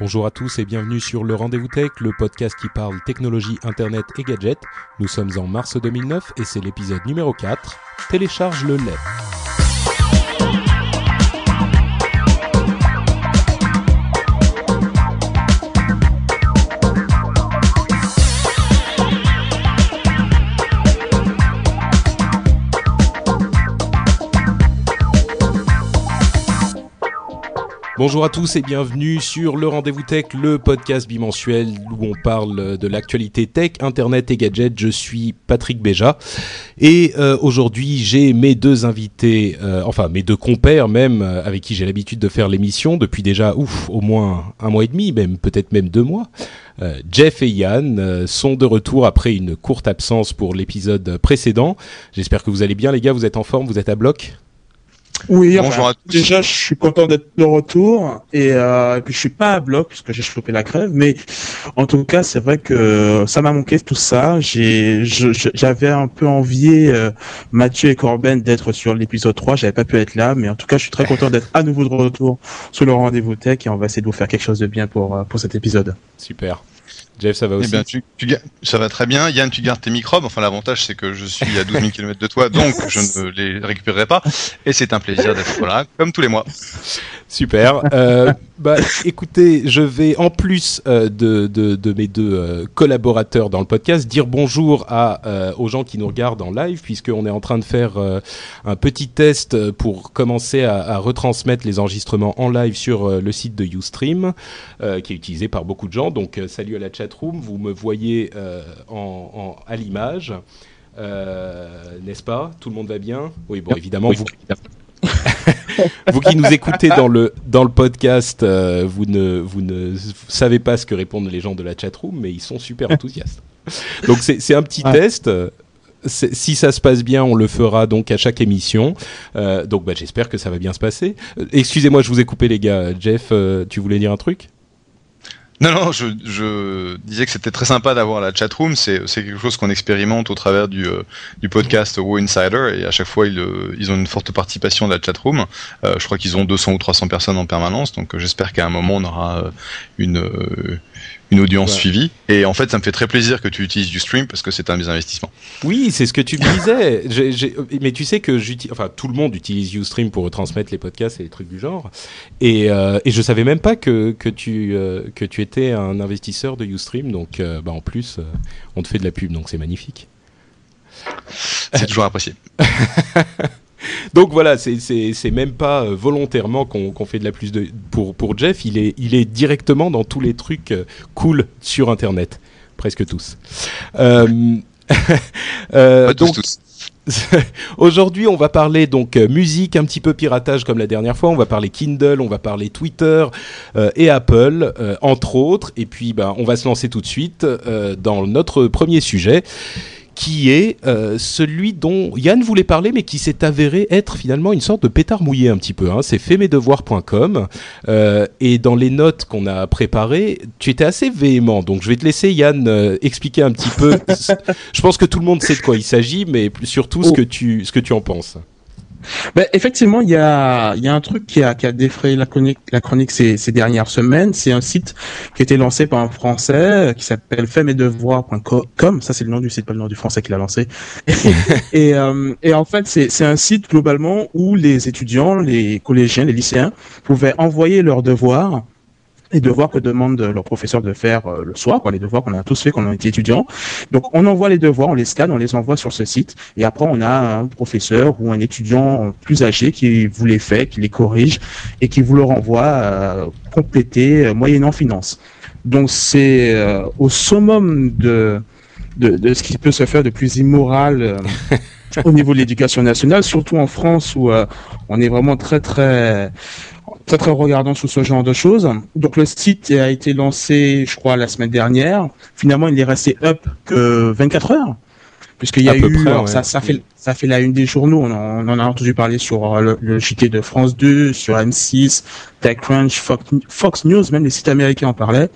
Bonjour à tous et bienvenue sur le Rendez-vous Tech, le podcast qui parle technologie, internet et gadgets. Nous sommes en mars 2009 et c'est l'épisode numéro 4. Télécharge le lait. Bonjour à tous et bienvenue sur le Rendez-vous Tech, le podcast bimensuel où on parle de l'actualité tech, internet et gadgets. Je suis Patrick Béja et euh, aujourd'hui j'ai mes deux invités, euh, enfin mes deux compères même, euh, avec qui j'ai l'habitude de faire l'émission depuis déjà ouf au moins un mois et demi, même peut-être même deux mois. Jeff et Yann sont de retour après une courte absence pour l'épisode précédent. J'espère que vous allez bien les gars, vous êtes en forme, vous êtes à bloc? Oui, Bonjour à tous. déjà, je suis content d'être de retour et, euh, et, puis je suis pas à bloc parce que j'ai chopé la crève, mais en tout cas, c'est vrai que ça m'a manqué tout ça. J'ai, j'avais un peu envié euh, Mathieu et Corben d'être sur l'épisode 3, j'avais pas pu être là, mais en tout cas, je suis très content d'être à nouveau de retour sur le rendez-vous tech et on va essayer de vous faire quelque chose de bien pour euh, pour cet épisode. Super. Jeff, ça va eh aussi bien, tu, tu, Ça va très bien. Yann, tu gardes tes microbes. Enfin, l'avantage, c'est que je suis à 12 000 km de toi, donc je ne les récupérerai pas. Et c'est un plaisir d'être là, comme tous les mois. Super. Euh, bah, écoutez, je vais en plus euh, de, de, de, mes deux euh, collaborateurs dans le podcast dire bonjour à euh, aux gens qui nous regardent en live, puisqu'on est en train de faire euh, un petit test pour commencer à, à, retransmettre les enregistrements en live sur le site de YouStream, qui est utilisé par beaucoup de gens. Donc, salut à la chatroom. Vous me voyez en, en, à l'image. N'est-ce pas? Tout le monde va bien? Oui, bon, évidemment, vous. vous qui nous écoutez dans le dans le podcast, euh, vous ne vous ne savez pas ce que répondent les gens de la chatroom, mais ils sont super enthousiastes. Donc c'est un petit test. Si ça se passe bien, on le fera donc à chaque émission. Euh, donc bah, j'espère que ça va bien se passer. Euh, excusez-moi, je vous ai coupé les gars. Jeff, euh, tu voulais dire un truc? Non, non, je, disais que c'était très sympa d'avoir la chatroom. C'est, quelque chose qu'on expérimente au travers du, euh, du podcast Wo Insider et à chaque fois ils, euh, ont une forte participation de la chatroom. Euh, je crois qu'ils ont 200 ou 300 personnes en permanence, donc j'espère qu'à un moment on aura une, une audience suivie. Et en fait, ça me fait très plaisir que tu utilises du stream parce que c'est un des investissements. Oui, c'est ce que tu me disais. mais tu sais que j'utilise, enfin, tout le monde utilise Ustream pour retransmettre les podcasts et les trucs du genre. Et, euh, et je savais même pas que, que tu euh, que tu étais un investisseur de Ustream. Donc, euh, bah, en plus, euh, on te fait de la pub, donc c'est magnifique. C'est toujours apprécié. Donc voilà, c'est même pas euh, volontairement qu'on qu fait de la plus de pour pour Jeff. Il est il est directement dans tous les trucs euh, cool sur Internet, presque tous. Euh, euh, donc, tous. Aujourd'hui, on va parler donc musique, un petit peu piratage comme la dernière fois. On va parler Kindle, on va parler Twitter euh, et Apple, euh, entre autres. Et puis, ben, on va se lancer tout de suite euh, dans notre premier sujet qui est euh, celui dont Yann voulait parler, mais qui s'est avéré être finalement une sorte de pétard mouillé un petit peu. Hein. C'est faitmesdevoirs.com euh, et dans les notes qu'on a préparées, tu étais assez véhément. Donc je vais te laisser Yann euh, expliquer un petit peu. je pense que tout le monde sait de quoi il s'agit, mais surtout ce que tu ce que tu en penses. Ben, effectivement, il y a, y a un truc qui a, qui a défrayé la chronique, la chronique ces, ces dernières semaines. C'est un site qui a été lancé par un Français euh, qui s'appelle faitmesdevoirs.com. Ça, c'est le nom du site, pas le nom du Français qui l'a lancé. et, euh, et en fait, c'est un site globalement où les étudiants, les collégiens, les lycéens pouvaient envoyer leurs devoirs les devoirs que demandent leurs professeurs de faire euh, le soir, quoi, les devoirs qu'on a tous fait quand on était étudiant. Donc on envoie les devoirs, on les scanne, on les envoie sur ce site, et après on a un professeur ou un étudiant plus âgé qui vous les fait, qui les corrige et qui vous le renvoie euh, complété euh, moyennant finance. Donc c'est euh, au summum de, de, de ce qui peut se faire de plus immoral. Euh, au niveau de l'éducation nationale, surtout en France où euh, on est vraiment très très très très regardant sur ce genre de choses. Donc le site a été lancé, je crois, la semaine dernière. Finalement, il est resté up que 24 heures, puisqu'il y a eu, ça, ça fait ça fait la une des journaux. On en, on en a entendu parler sur euh, le, le, JT de France 2, sur M6, TechCrunch, Fox, Fox News, même les sites américains en parlaient.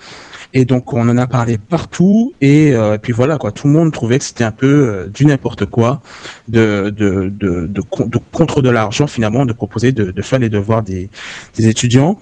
Et donc on en a parlé partout et, euh, puis voilà quoi, tout le monde trouvait que c'était un peu euh, du n'importe quoi de de, de, de, de contre de l'argent finalement de proposer de, de faire les devoirs des, des étudiants.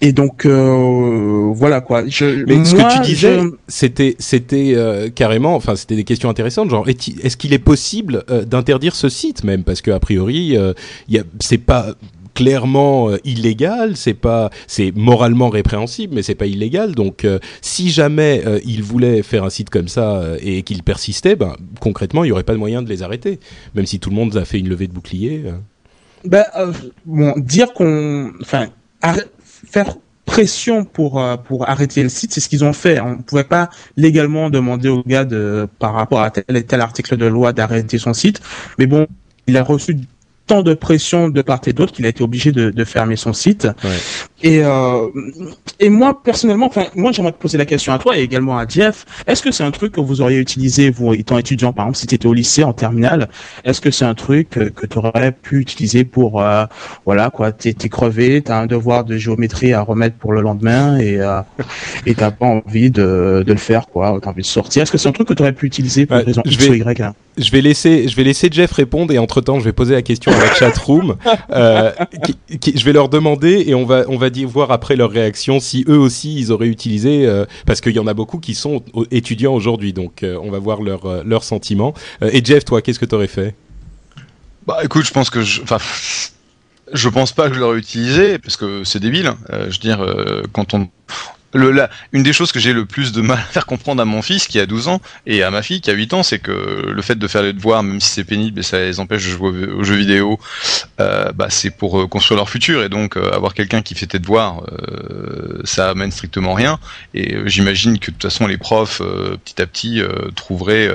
Et donc euh, voilà quoi. Je, Mais ce que tu disais, c'était c'était euh, carrément, enfin c'était des questions intéressantes. Genre, est-ce qu'il est possible euh, d'interdire ce site même? Parce que a priori, euh, y a, c'est pas clairement euh, illégal, c'est pas, c'est moralement répréhensible, mais c'est pas illégal. Donc, euh, si jamais euh, ils voulaient faire un site comme ça euh, et qu'ils persistaient, ben concrètement, il y aurait pas de moyen de les arrêter, même si tout le monde a fait une levée de bouclier. Ben, bon, dire qu'on, enfin, faire pression pour pour arrêter le site, c'est ce qu'ils ont fait. On ne pouvait pas légalement demander au gars de par rapport à tel et tel article de loi d'arrêter son site, mais bon, il a reçu tant de pression de part et d'autre qu'il a été obligé de, fermer son site. Et, euh, et moi, personnellement, enfin, moi, j'aimerais te poser la question à toi et également à Jeff. Est-ce que c'est un truc que vous auriez utilisé, vous, étant étudiant, par exemple, si tu étais au lycée, en terminale, est-ce que c'est un truc que, tu aurais pu utiliser pour, euh, voilà, quoi, t'es, t'es crevé, t'as un devoir de géométrie à remettre pour le lendemain et, euh, et t'as pas envie de, de le faire, quoi, t'as envie de sortir. Est-ce que c'est un truc que tu aurais pu utiliser pour ouais, raison je X vais... ou Y, là je vais laisser, je vais laisser Jeff répondre et entre temps, je vais poser la question à la chat room. euh, qui, qui, je vais leur demander et on va, on va voir après leur réaction si eux aussi ils auraient utilisé, euh, parce qu'il y en a beaucoup qui sont étudiants aujourd'hui, donc euh, on va voir leur, euh, leurs sentiments. et Jeff, toi, qu'est-ce que tu aurais fait? Bah, écoute, je pense que, je, enfin, je pense pas que je l'aurais utilisé parce que c'est débile. Euh, je veux dire, quand on le, la, une des choses que j'ai le plus de mal à faire comprendre à mon fils qui a 12 ans et à ma fille qui a 8 ans, c'est que le fait de faire les devoirs, même si c'est pénible et ça les empêche de jouer aux jeux vidéo, euh, bah, c'est pour euh, construire leur futur et donc euh, avoir quelqu'un qui fait tes devoirs, ça amène strictement rien. Et j'imagine que de toute façon les profs, petit à petit, trouveraient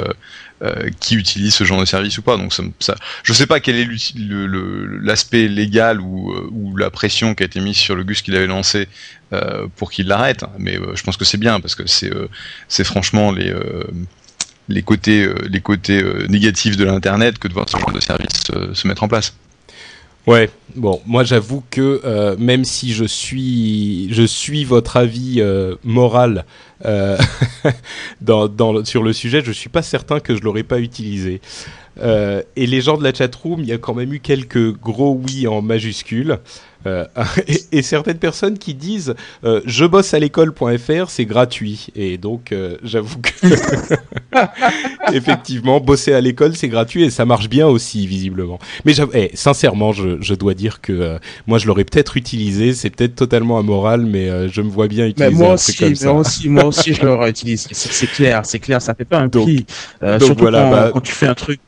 euh, qui utilise ce genre de service ou pas. Donc ça, ça je sais pas quel est l'aspect légal ou, ou, la pression qui a été mise sur le Gus qu'il avait lancé euh, pour qu'il l'arrête, mais euh, je pense que c'est bien parce que c'est franchement les les côtés les côtés négatifs de l'internet que de voir ce genre de service se mettre en place. Ouais, bon, moi j'avoue que euh, même si je suis, je suis votre avis euh, moral euh, dans, dans, sur le sujet, je suis pas certain que je l'aurais pas utilisé. Euh, et les gens de la chatroom, il y a quand même eu quelques gros oui en majuscules. Euh, et, et, certaines personnes qui disent euh, je bosse à l'école.fr c'est gratuit et donc euh, j'avoue que effectivement bosser à l'école c'est gratuit et ça marche bien aussi visiblement mais eh, sincèrement je, je, dois dire que moi je l'aurais peut-être utilisé c'est peut-être totalement amoral mais je me vois bien utiliser mais moi un aussi, truc comme ça. moi aussi moi aussi je l'aurais utilisé c'est clair c'est clair ça fait pas un prix. Donc surtout voilà, quand, bah, quand tu fais un truc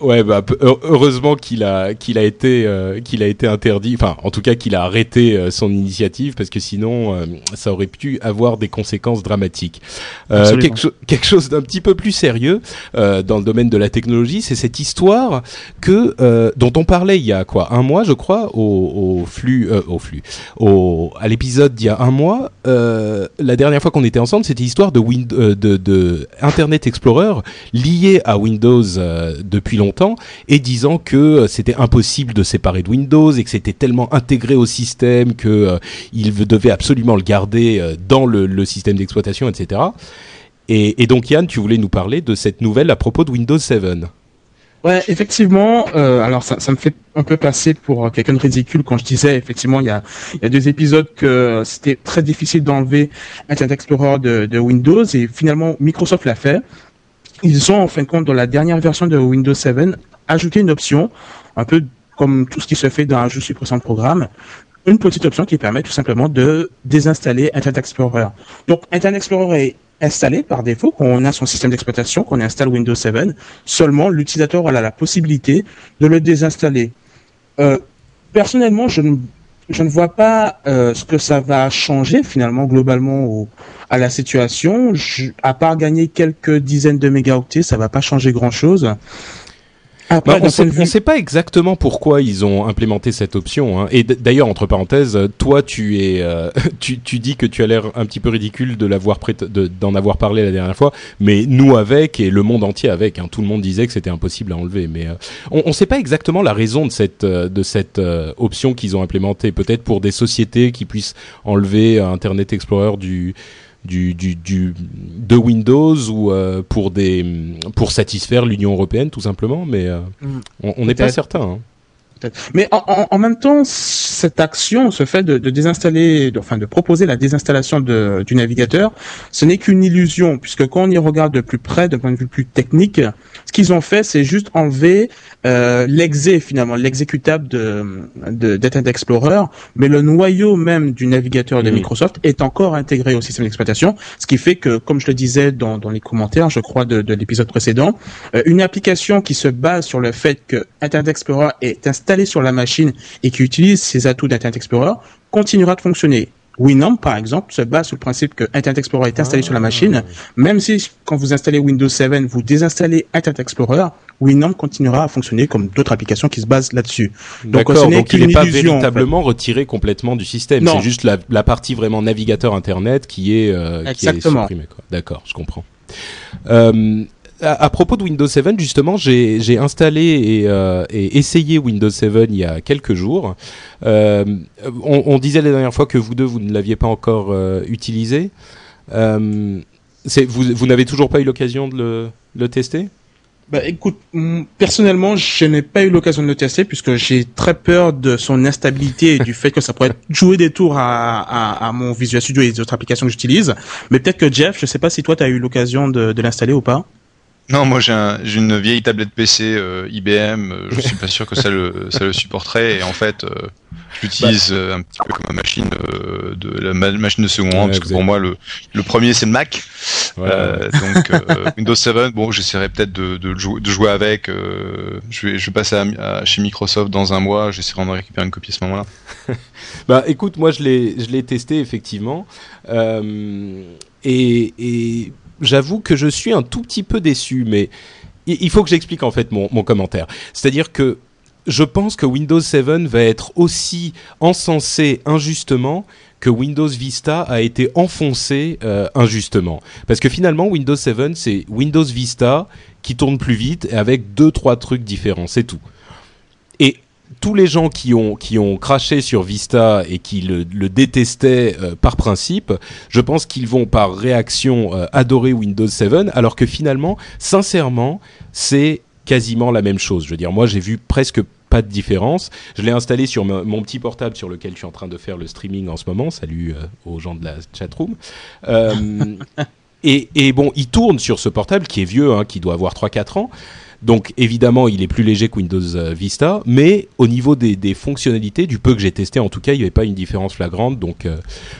Ouais, bah heureusement qu'il a qu'il a été euh, qu'il a été interdit, enfin en tout cas qu'il a arrêté euh, son initiative parce que sinon euh, ça aurait pu avoir des conséquences dramatiques. quelque, cho quelque, chose d'un petit peu plus sérieux dans le domaine de la technologie, c'est cette histoire que dont on parlait il y a quoi un mois je crois au, au flux au flux au à l'épisode d'il y a un mois. la dernière fois qu'on était ensemble, c'était l'histoire de, de, de Internet Explorer lié à Windows depuis longtemps et disant que euh, c'était impossible de séparer de Windows et que c'était tellement intégré au système que euh, il devait absolument le garder euh, dans le, système d'exploitation, etc. Et, donc Yann, tu voulais nous parler de cette nouvelle à propos de Windows 7. Ouais, effectivement. Alors ça, me fait un peu passer pour quelqu'un de ridicule quand je disais effectivement il y a, deux épisodes que c'était très difficile d'enlever Internet Explorer de Windows et finalement Microsoft l'a fait ils ont en fin de compte dans la dernière version de Windows 7 ajouté une option, un peu comme tout ce qui se fait dans un jeu suppressant de programme, une petite option qui permet tout simplement de désinstaller Internet Explorer. Donc Internet Explorer est installé par défaut quand on a son système d'exploitation, qu'on installe Windows 7, seulement l'utilisateur a la possibilité de le désinstaller. Euh, personnellement, je ne je ne vois pas euh, ce que ça va changer finalement globalement au, à la situation. Je, à part gagner quelques dizaines de mégaoctets, ça va pas changer grand chose. Bah, on ne sait pas exactement pourquoi ils ont implémenté cette option. Hein. Et d'ailleurs, entre parenthèses, toi, tu es, euh, tu, tu, dis que tu as l'air un petit peu ridicule de l'avoir d'en avoir parlé la dernière fois, mais nous avec et le monde entier avec. Hein. Tout le monde disait que c'était impossible à enlever, mais euh, on ne sait pas exactement la raison de cette euh, de cette option qu'ils ont implémentée. Peut-être pour des sociétés qui puissent enlever Internet Explorer du du, du, du, de Windows ou euh, pour des pour satisfaire l'Union européenne tout simplement, mais euh, mm. on n'est pas certain. Hein. Mais en, en, même temps, cette action, ce fait de, de désinstaller, de, enfin de proposer la désinstallation de, du navigateur, ce n'est qu'une illusion, puisque quand on y regarde de plus près, d'un point de vue plus technique, ce qu'ils ont fait, c'est juste enlever euh, l'exé finalement, l'exécutable de, de d'Internet Explorer, mais le noyau même du navigateur de Microsoft est encore intégré au système d'exploitation, ce qui fait que, comme je le disais dans, dans les commentaires, je crois de, de l'épisode précédent, euh, une application qui se base sur le fait que Internet Explorer est installé installé sur la machine et qui utilise ces atouts d'Internet Explorer continuera de fonctionner. Winamp, par exemple, se base sur le principe que Internet Explorer est installé sur la machine. Même si, quand vous installez Windows 7, vous désinstallez Internet Explorer, Winamp continuera à fonctionner comme d'autres applications qui se basent là-dessus. Donc, ce donc il n'est pas véritablement retiré complètement du système. C'est juste la, la, partie vraiment navigateur Internet qui est, euh, qui est supprimée. D'accord, je comprends. Euh, à, propos de Windows 7, justement, j'ai installé et, euh, et, essayé Windows 7 il y a quelques jours. Euh, on, on, disait la dernière fois que vous deux, vous ne l'aviez pas encore euh, utilisé. Euh, vous, vous n'avez toujours pas eu l'occasion de le, le tester? Bah écoute, personnellement, je n'ai pas eu l'occasion de le tester puisque j'ai très peur de son instabilité et du fait que ça pourrait jouer des tours à, à, à, mon Visual Studio et les autres applications que j'utilise. Mais peut-être que Jeff, je sais pas si toi tu as eu l'occasion de, de l'installer ou pas. Non, moi j'ai un, une vieille tablette PC euh, IBM. Euh, je suis pas sûr que ça le, ça le supporterait. Et en fait, euh, j'utilise bah. un petit peu comme ma machine de la machine de second rang, parce que pour moi le, le premier c'est le Mac. donc Windows 7, bon, j'essaierai peut-être de, de, de, jouer avec. je vais, je vais passer à, chez Microsoft dans un mois. J'essaierai de récupérer une copie à ce moment-là. bah, écoute, moi je l'ai, je l'ai testé effectivement. et, et j'avoue que je suis un tout petit peu déçu, mais il faut que j'explique en fait mon, commentaire. C'est-à-dire que je pense que Windows 7 va être aussi encensé injustement que Windows Vista a été enfoncé euh, injustement. Parce que finalement, Windows 7, c'est Windows Vista qui tourne plus vite avec deux, trois trucs différents, c'est tout. Tous les gens qui ont qui ont craché sur Vista et qui le, détestaient euh, par principe, je pense qu'ils vont par réaction euh, adorer Windows 7, alors que finalement, sincèrement, c'est quasiment la même chose. Je veux dire, moi, j'ai vu presque pas de différence. Je l'ai installé sur mon petit portable sur lequel je suis en train de faire le streaming en ce moment. Salut euh, aux gens de la chatroom. et, et bon, il tourne sur ce portable qui est vieux, hein, qui doit avoir 3-4 ans. Donc évidemment, il est plus léger que Windows euh, Vista, mais au niveau des, fonctionnalités, du peu que j'ai testé, en tout cas, il n'y avait pas une différence flagrante. Donc euh,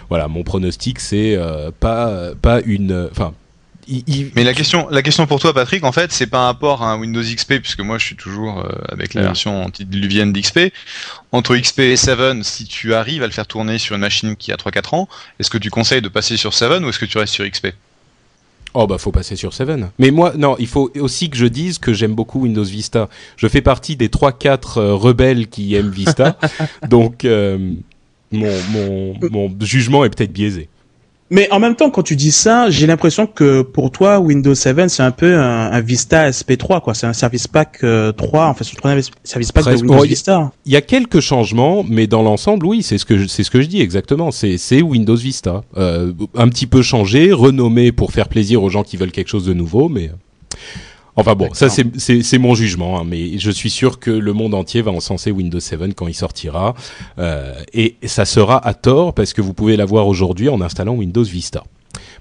voilà, mon pronostic, c'est euh, pas pas une, enfin. Mais la question, la question pour toi, Patrick, en fait, c'est par rapport à un Windows XP, puisque moi, je suis toujours avec la version antidiluvienne d'XP. Entre XP et 7, si tu arrives à le faire tourner sur une machine qui a 3-4 ans, est-ce que tu conseilles de passer sur 7 ou est-ce que tu restes sur XP Oh bah faut passer sur 7. Mais moi non, il faut aussi que je dise que j'aime beaucoup Windows Vista. Je fais partie des 3-4 euh, rebelles qui aiment Vista. donc euh, mon, mon, mon jugement est peut-être biaisé. Mais en même temps, quand tu dis ça, j'ai l'impression que pour toi, Windows 7, c'est un peu un, Vista SP3, quoi. C'est un service pack 3, euh, en fait, c'est un service pack de Windows Vista. Il y a quelques changements, mais dans l'ensemble, oui, c'est ce que c'est ce que je dis exactement. C'est Windows Vista, euh, un petit peu changé, renommé pour faire plaisir aux gens qui veulent quelque chose de nouveau, mais. Enfin bon, ça c'est mon jugement, hein, mais je suis sûr que le monde entier va encenser Windows 7 quand il sortira, euh, et ça sera à tort parce que vous pouvez l'avoir aujourd'hui en installant Windows Vista.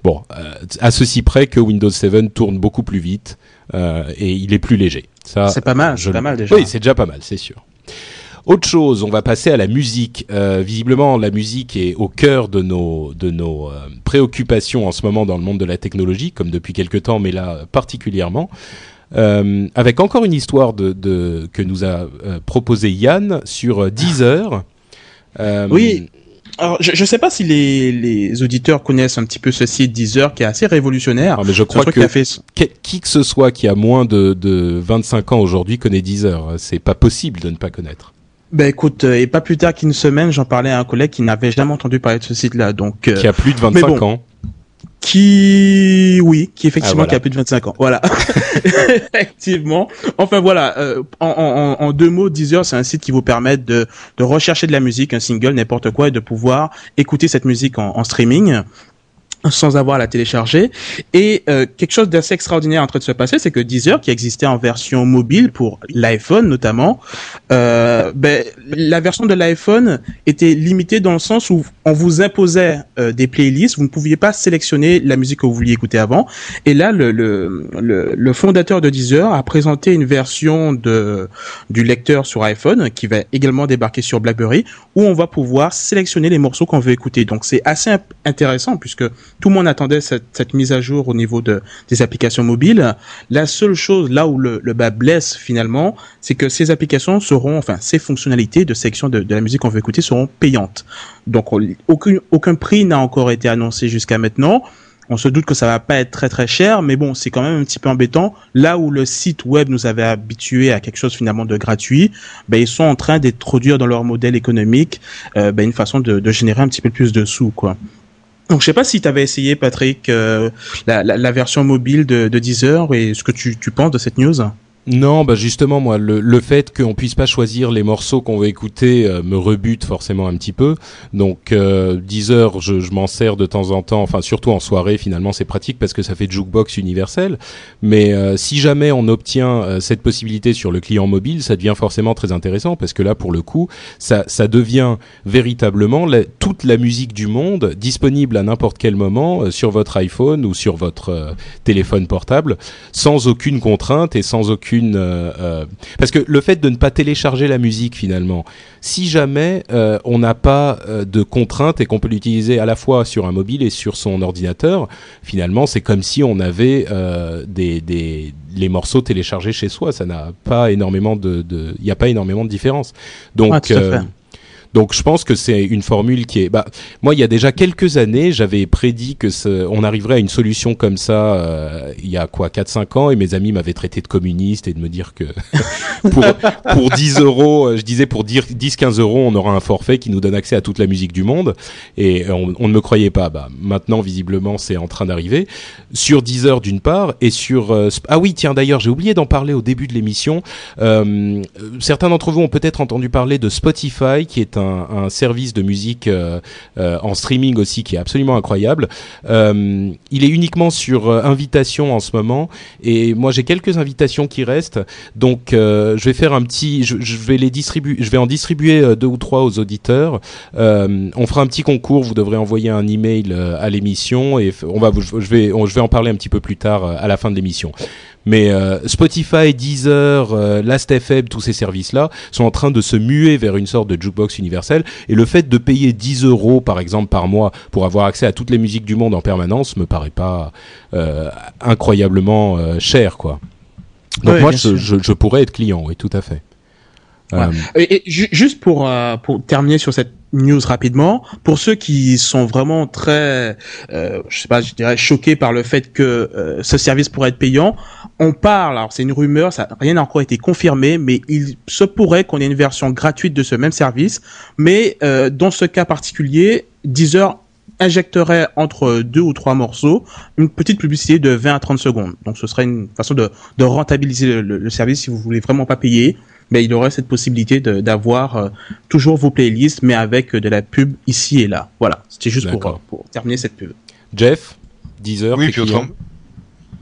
Bon, euh, à ceci près que Windows 7 tourne beaucoup plus vite euh, et il est plus léger. Ça, c'est pas mal, c'est pas mal déjà. Oui, c'est déjà pas mal, c'est sûr. Autre chose, on va passer à la musique. Euh, visiblement, la musique est au cœur de nos de nos euh, préoccupations en ce moment dans le monde de la technologie, comme depuis quelques temps, mais là particulièrement. Euh, avec encore une histoire de, de que nous a proposé Yann sur Deezer. oui. Alors, je ne sais pas si les, les auditeurs connaissent un petit peu ce site Deezer qui est assez révolutionnaire. Ah, mais je crois que, qui que ce soit qui a moins de, de 25 ans aujourd'hui connaît Deezer. C'est pas possible de ne pas connaître. Ben écoute, euh, et pas plus tard qu'une semaine, j'en parlais à un collègue qui n'avait jamais entendu parler de ce site-là, donc euh, qui a plus de 25 ans. Qui, oui, qui effectivement ah, qui a plus de 25 ans. Voilà, effectivement. Enfin voilà, euh, en, en, en, deux mots, Deezer, c'est un site qui vous permet de, de rechercher de la musique, un single, n'importe quoi, et de pouvoir écouter cette musique en, en streaming sans avoir à la télécharger. Et euh, quelque chose d'assez extraordinaire en train de se passer, c'est que Deezer, qui existait en version mobile pour l'iPhone notamment, euh, ben, la version de l'iPhone était limitée dans le sens où on vous imposait euh, des playlists, vous ne pouviez pas sélectionner la musique que vous vouliez écouter avant. Et là, le, le, le, fondateur de Deezer a présenté une version de, du lecteur sur iPhone qui va également débarquer sur BlackBerry, où on va pouvoir sélectionner les morceaux qu'on veut écouter. Donc c'est assez intéressant puisque tout le monde attendait cette, cette, mise à jour au niveau de, des applications mobiles. La seule chose là où le, le bas blesse finalement, c'est que ces applications seront, enfin ces fonctionnalités de section de, de la musique qu'on veut écouter seront payantes. Donc aucun, prix n'a encore été annoncé jusqu'à maintenant. On se doute que ça va pas être très très cher, mais bon, c'est quand même un petit peu embêtant. Là où le site web nous avait habitué à quelque chose finalement de gratuit, ben, ils sont en train d'introduire dans leur modèle économique euh, ben, une façon de, de, générer un petit peu plus de sous, quoi. Donc je sais pas si tu avais essayé Patrick euh, la, la, la, version mobile de, de Deezer et ce que tu, tu penses de cette news. Non, bah justement, moi, le, le fait qu'on puisse pas choisir les morceaux qu'on veut écouter euh, me rebute forcément un petit peu. Donc, euh, 10 heures, je, je m'en sers de temps en temps, enfin surtout en soirée. Finalement, c'est pratique parce que ça fait jukebox universel. Mais euh, si jamais on obtient euh, cette possibilité sur le client mobile, ça devient forcément très intéressant parce que là, pour le coup, ça, ça devient véritablement toute la musique du monde disponible à n'importe quel moment sur votre iPhone ou sur votre téléphone portable, sans aucune contrainte et sans aucune euh, euh, parce que le fait de ne pas télécharger la musique finalement, si jamais euh, on n'a pas de contraintes et qu'on peut l'utiliser à la fois sur un mobile et sur son ordinateur, finalement c'est comme si on avait des, des les morceaux téléchargés chez soi. Ça n'a pas énormément de, il n'y a pas énormément de différence. Donc donc je pense que c'est une formule qui est. Bah, moi, il y a déjà quelques années, j'avais prédit que on arriverait à une solution comme ça. Euh, il y a quoi, 4-5 ans, et mes amis m'avaient traité de communiste et de me dire que pour pour 10 euros, je disais pour 10-15 euros, on aura un forfait qui nous donne accès à toute la musique du monde. Et on, on ne me croyait pas. Bah, maintenant, visiblement, c'est en train d'arriver sur Deezer d'une part et sur. Euh, ah oui, tiens d'ailleurs, j'ai oublié d'en parler au début de l'émission. Euh, certains d'entre vous ont peut-être entendu parler de Spotify, qui est un, service de musique euh, euh, en streaming aussi qui est absolument incroyable. Euh, il est uniquement sur invitation en ce moment et moi j'ai quelques invitations qui restent. Donc je vais faire un petit, je, vais les distribuer, je vais en distribuer deux ou trois aux auditeurs. on fera un petit concours. Vous devrez envoyer un email à l'émission et on va, je vais, je vais en parler un petit peu plus tard à la fin de l'émission. Mais euh, Spotify, Deezer, euh, Last.fm, tous ces services-là sont en train de se muer vers une sorte de jukebox universelle. Et le fait de payer 10 euros, par exemple, par mois pour avoir accès à toutes les musiques du monde en permanence me paraît pas euh, incroyablement euh, cher, quoi. Donc moi, je, je, je, pourrais être client, oui, tout à fait. Et, juste pour euh, pour terminer sur cette news rapidement, pour ceux qui sont vraiment très, euh, je sais pas, je dirais choqués par le fait que euh, ce service pourrait être payant, on parle, alors c'est une rumeur, ça rien n'a encore été confirmé, mais il se pourrait qu'on ait une version gratuite de ce même service, mais dans ce cas particulier, Deezer injecterait entre deux ou trois morceaux une petite publicité de 20 à 30 secondes. Donc ce serait une façon de, de rentabiliser le, le service si vous voulez vraiment pas payer mais il aurait cette possibilité d'avoir euh, toujours vos playlists, mais avec euh, de la pub ici et là. Voilà, c'était juste pour, pour, terminer cette pub. Jeff, 10 heures. Oui, puis autrement.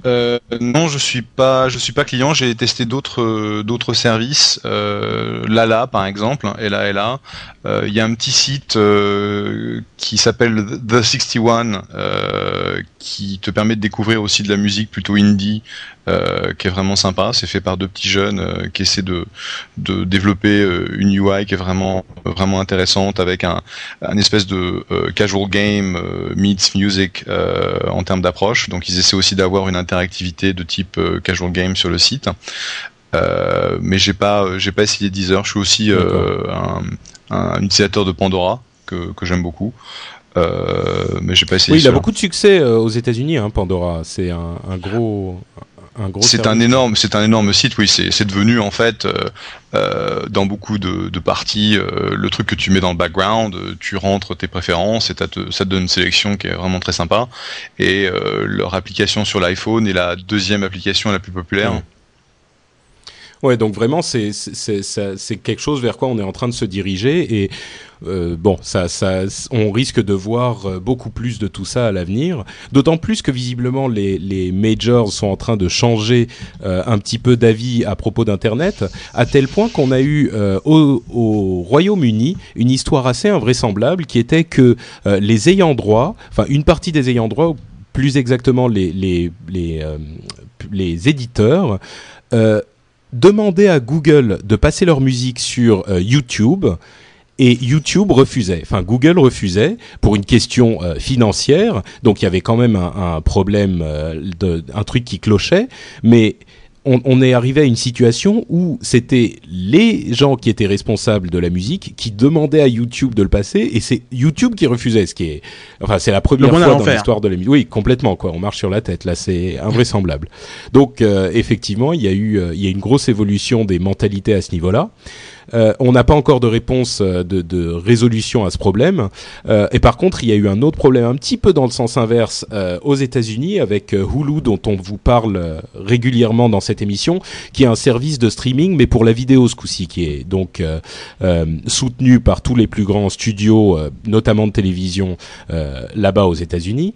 Euh, non, je suis pas, je suis pas client. J'ai testé d'autres d'autres services, euh, Lala par exemple, et là et là. Il y a un petit site qui s'appelle The 61 qui te permet de découvrir aussi de la musique plutôt indie euh, qui est vraiment sympa. C'est fait par deux petits jeunes euh, qui essaient de, de développer euh, une UI qui est vraiment vraiment intéressante avec un, un espèce de casual game meets music en termes d'approche. Donc ils essaient aussi d'avoir une interactivité de type casual game sur le site. mais j'ai pas j'ai pas essayé Deezer. Je suis aussi un, un, utilisateur de Pandora que, que j'aime beaucoup. Euh, mais j'ai pas essayé. Oui, il a beaucoup de succès euh, aux États-Unis, hein, Pandora. C'est un, un, gros, un gros. C'est un énorme, c'est un énorme site. Oui, c'est devenu en fait euh, euh, dans beaucoup de, de parties euh, le truc que tu mets dans le background. Tu rentres tes préférences et te, ça te donne une sélection qui est vraiment très sympa. Et leur application sur l'iPhone est la deuxième application la plus populaire. Ouais, donc vraiment, c'est quelque chose vers quoi on est en train de se diriger. Et euh, bon, ça, ça, on risque de voir euh, beaucoup plus de tout ça à l'avenir. D'autant plus que visiblement, les, les majors sont en train de changer euh, un petit peu d'avis à propos d'Internet, à tel point qu'on a eu au, au Royaume-Uni une histoire assez invraisemblable qui était que les ayants droit, enfin une partie des ayants droit, plus exactement les, les, les, les éditeurs, demandaient à Google de passer leur musique sur euh, YouTube et YouTube refusait. Enfin, Google refusait pour une question euh, financière. Donc, il y avait quand même un, un problème, euh, de, un truc qui clochait. Mais on, on, est arrivé à une situation où c'était les gens qui étaient responsables de la musique qui demandaient à YouTube de le passer et c'est YouTube qui refusait, ce qui est, enfin, c'est la première fois dans l'histoire de la musique. Oui, complètement, quoi. On marche sur la tête, là, c'est invraisemblable. Donc, euh, effectivement, il y a eu, euh, il y a une grosse évolution des mentalités à ce niveau-là. Euh, on n'a pas encore de réponse de, de, résolution à ce problème. Euh, et par contre, il y a eu un autre problème un petit peu dans le sens inverse euh, aux États-Unis avec Hulu, dont on vous parle régulièrement dans cette émission, qui est un service de streaming, mais pour la vidéo ce coup-ci, qui est donc soutenu par tous les plus grands studios, notamment de télévision, là-bas aux États-Unis.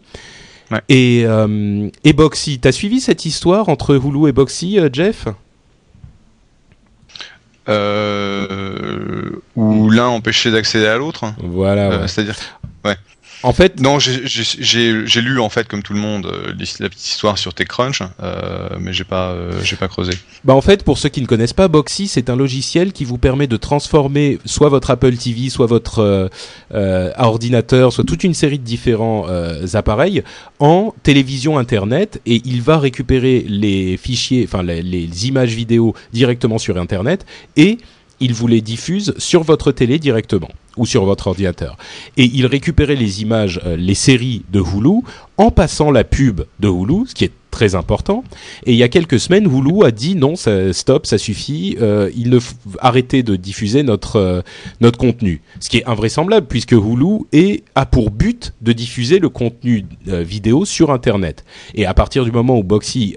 Ouais. Et, et Boxy, t'as suivi cette histoire entre Hulu et Boxy, Jeff? Euh, où l'un empêchait d'accéder à l'autre. Voilà. Ouais. Euh, C'est-à-dire, ouais. En fait, non, j'ai lu en fait comme tout le monde euh, la petite histoire sur TechCrunch, euh, mais j'ai pas euh, j'ai pas creusé. Bah en fait, pour ceux qui ne connaissent pas, Boxy, c'est un logiciel qui vous permet de transformer soit votre Apple TV, soit votre euh, ordinateur, soit toute une série de différents appareils en télévision Internet, et il va récupérer les fichiers, enfin les, les images vidéo directement sur Internet et il vous les diffuse sur votre télé directement ou sur votre ordinateur. Et il récupérait les images, euh, les séries de Hulu en passant la pub de Hulu, ce qui est très important. Et il y a quelques semaines, Hulu a dit non, ça, stop, ça suffit. Euh, il ne f arrêter de diffuser notre euh, notre contenu, ce qui est invraisemblable puisque Hulu est, a pour but de diffuser le contenu euh, vidéo sur Internet. Et à partir du moment où Boxy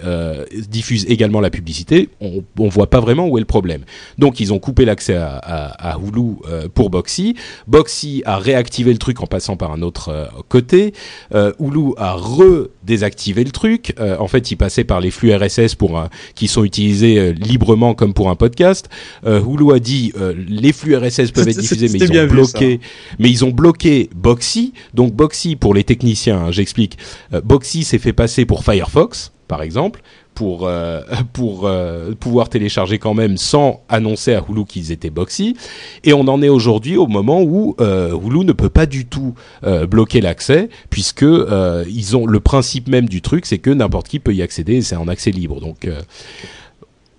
diffuse également la publicité, on, on voit pas vraiment où est le problème. Donc ils ont coupé l'accès à, à, Hulu pour Boxy. Boxy a réactivé le truc en passant par un autre côté. Hulu a redésactivé le truc en fait, il passait par les flux RSS pour un, qui sont utilisés euh, librement comme pour un podcast. Euh, Hulu a dit euh, les flux RSS peuvent être diffusés, mais ils ont bloqué, mais ils ont bloqué Boxy. Donc Boxy pour les techniciens, hein, j'explique. Boxy s'est fait passer pour Firefox, par exemple pour euh, pour euh, pouvoir télécharger quand même sans annoncer à Hulu qu'ils étaient Boxy. Et on en est aujourd'hui au moment où euh, Hulu ne peut pas du tout bloquer l'accès puisque ils ont le principe même du truc c'est que n'importe qui peut y accéder et c'est en accès libre. Donc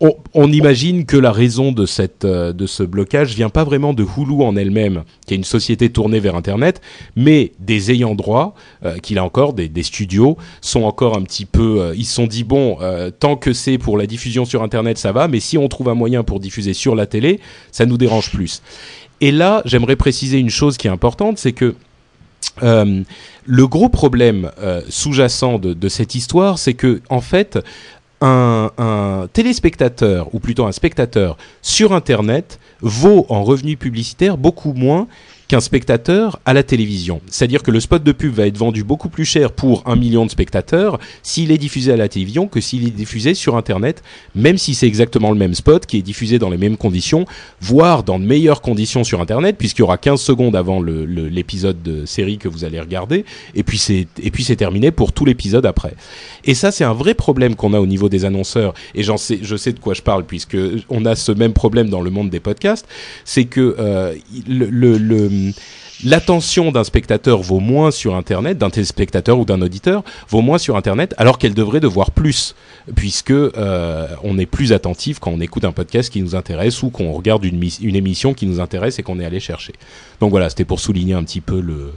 on, imagine que la raison de, cette, euh, de ce blocage vient pas vraiment de Hulu en elle-même, qui est une société tournée vers Internet, mais des ayants droit, euh, qu'il a encore, des, des, studios, sont encore un petit peu... Euh, ils se sont dit, bon, tant que c'est pour la diffusion sur Internet, ça va, mais si on trouve un moyen pour diffuser sur la télé, ça nous dérange plus. Et là, j'aimerais préciser une chose qui est importante, c'est que le gros problème sous-jacent de, de, cette histoire, c'est que en fait, un, téléspectateur, ou plutôt un spectateur sur Internet, vaut en revenus publicitaires beaucoup moins qu'un spectateur à la télévision. C'est-à-dire que le spot de pub va être vendu beaucoup plus cher pour un million de spectateurs s'il est diffusé à la télévision que s'il est diffusé sur Internet, même si c'est exactement le même spot qui est diffusé dans les mêmes conditions, voire dans de meilleures conditions sur Internet, puisqu'il y aura 15 secondes avant l'épisode de série que vous allez regarder, et puis c'est terminé pour tout l'épisode après. Et ça, c'est un vrai problème qu'on a au niveau des annonceurs, et sais, je sais de quoi je parle, puisque on a ce même problème dans le monde des podcasts, c'est que euh, le l'attention d'un spectateur vaut moins sur Internet, d'un téléspectateur ou d'un auditeur vaut moins sur Internet, alors qu'elle devrait de voir plus, puisque euh, on est plus attentif quand on écoute un podcast qui nous intéresse ou qu'on regarde une, une émission qui nous intéresse et qu'on est allé chercher. Donc voilà, c'était pour souligner un petit peu le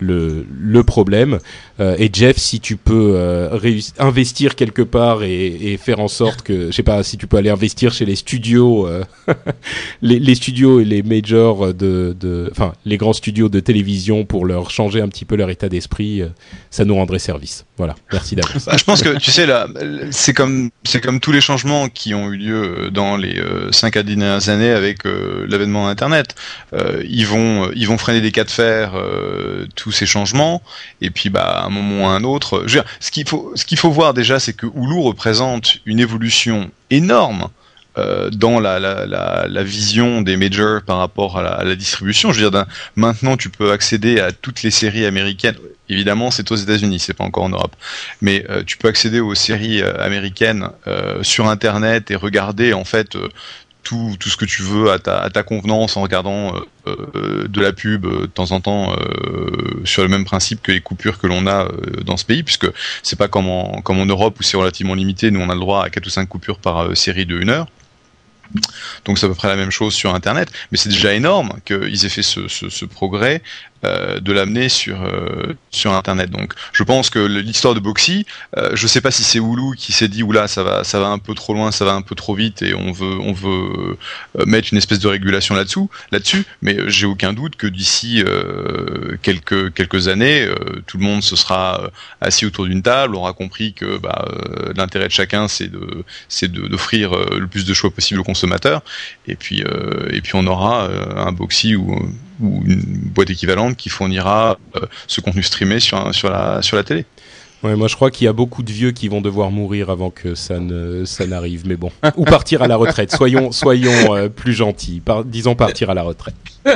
le, le problème. Euh, et Jeff, si tu peux euh, investir quelque part et, faire en sorte que, je sais pas, si tu peux aller investir chez les studios, euh, les, studios et les majors de, enfin, les grands studios de télévision pour leur changer un petit peu leur état d'esprit, ça nous rendrait service. Voilà. Merci d'avance. Bah, je pense que tu sais là, c'est comme c'est comme tous les changements qui ont eu lieu dans les 5 à 10 dernières années avec l'avènement d'Internet. ils vont ils vont freiner des cas de fer tout ces changements. Et puis, bah, à un moment ou à un autre, je veux dire, ce qu'il faut, ce qu'il faut voir déjà, c'est que Hulu représente une évolution énorme. Euh, dans la, la, vision des majors par rapport à la, distribution. Je veux dire, maintenant tu peux accéder à toutes les séries américaines. Évidemment, c'est aux États-Unis, c'est pas encore en Europe. Mais euh, tu peux accéder aux séries euh, américaines sur Internet et regarder en fait tout, ce que tu veux à ta, convenance en regardant euh, euh de la pub euh, de temps en temps sur le même principe que les coupures que l'on a dans ce pays, puisque c'est pas comme en, Europe où c'est relativement limité, nous on a le droit à 4 ou 5 coupures par série de 1 heure. Donc c'est à peu près la même chose sur Internet, mais c'est déjà énorme qu'ils aient fait ce progrès euh, de l'amener sur euh, sur internet. Donc je pense que l'histoire de Boxy, euh, je sais pas si c'est Hulu qui s'est dit oula ça va ça va un peu trop loin, ça va un peu trop vite et on veut on veut euh, mettre une espèce de régulation là-dessous là-dessus, mais j'ai aucun doute que d'ici quelques quelques années, tout le monde se sera assis autour d'une table, aura compris que bah, l'intérêt de chacun c'est de c'est d'offrir le plus de choix possible aux consommateurs et puis et puis on aura un Boxy ou ou une boîte équivalente qui fournira euh, ce contenu streamé sur, sur, la, sur la télé. Ouais, moi je crois qu'il y a beaucoup de vieux qui vont devoir mourir avant que ça ne ça n'arrive, mais bon, ou partir à la retraite. Soyons soyons euh, plus gentils, Par, disons partir à la retraite.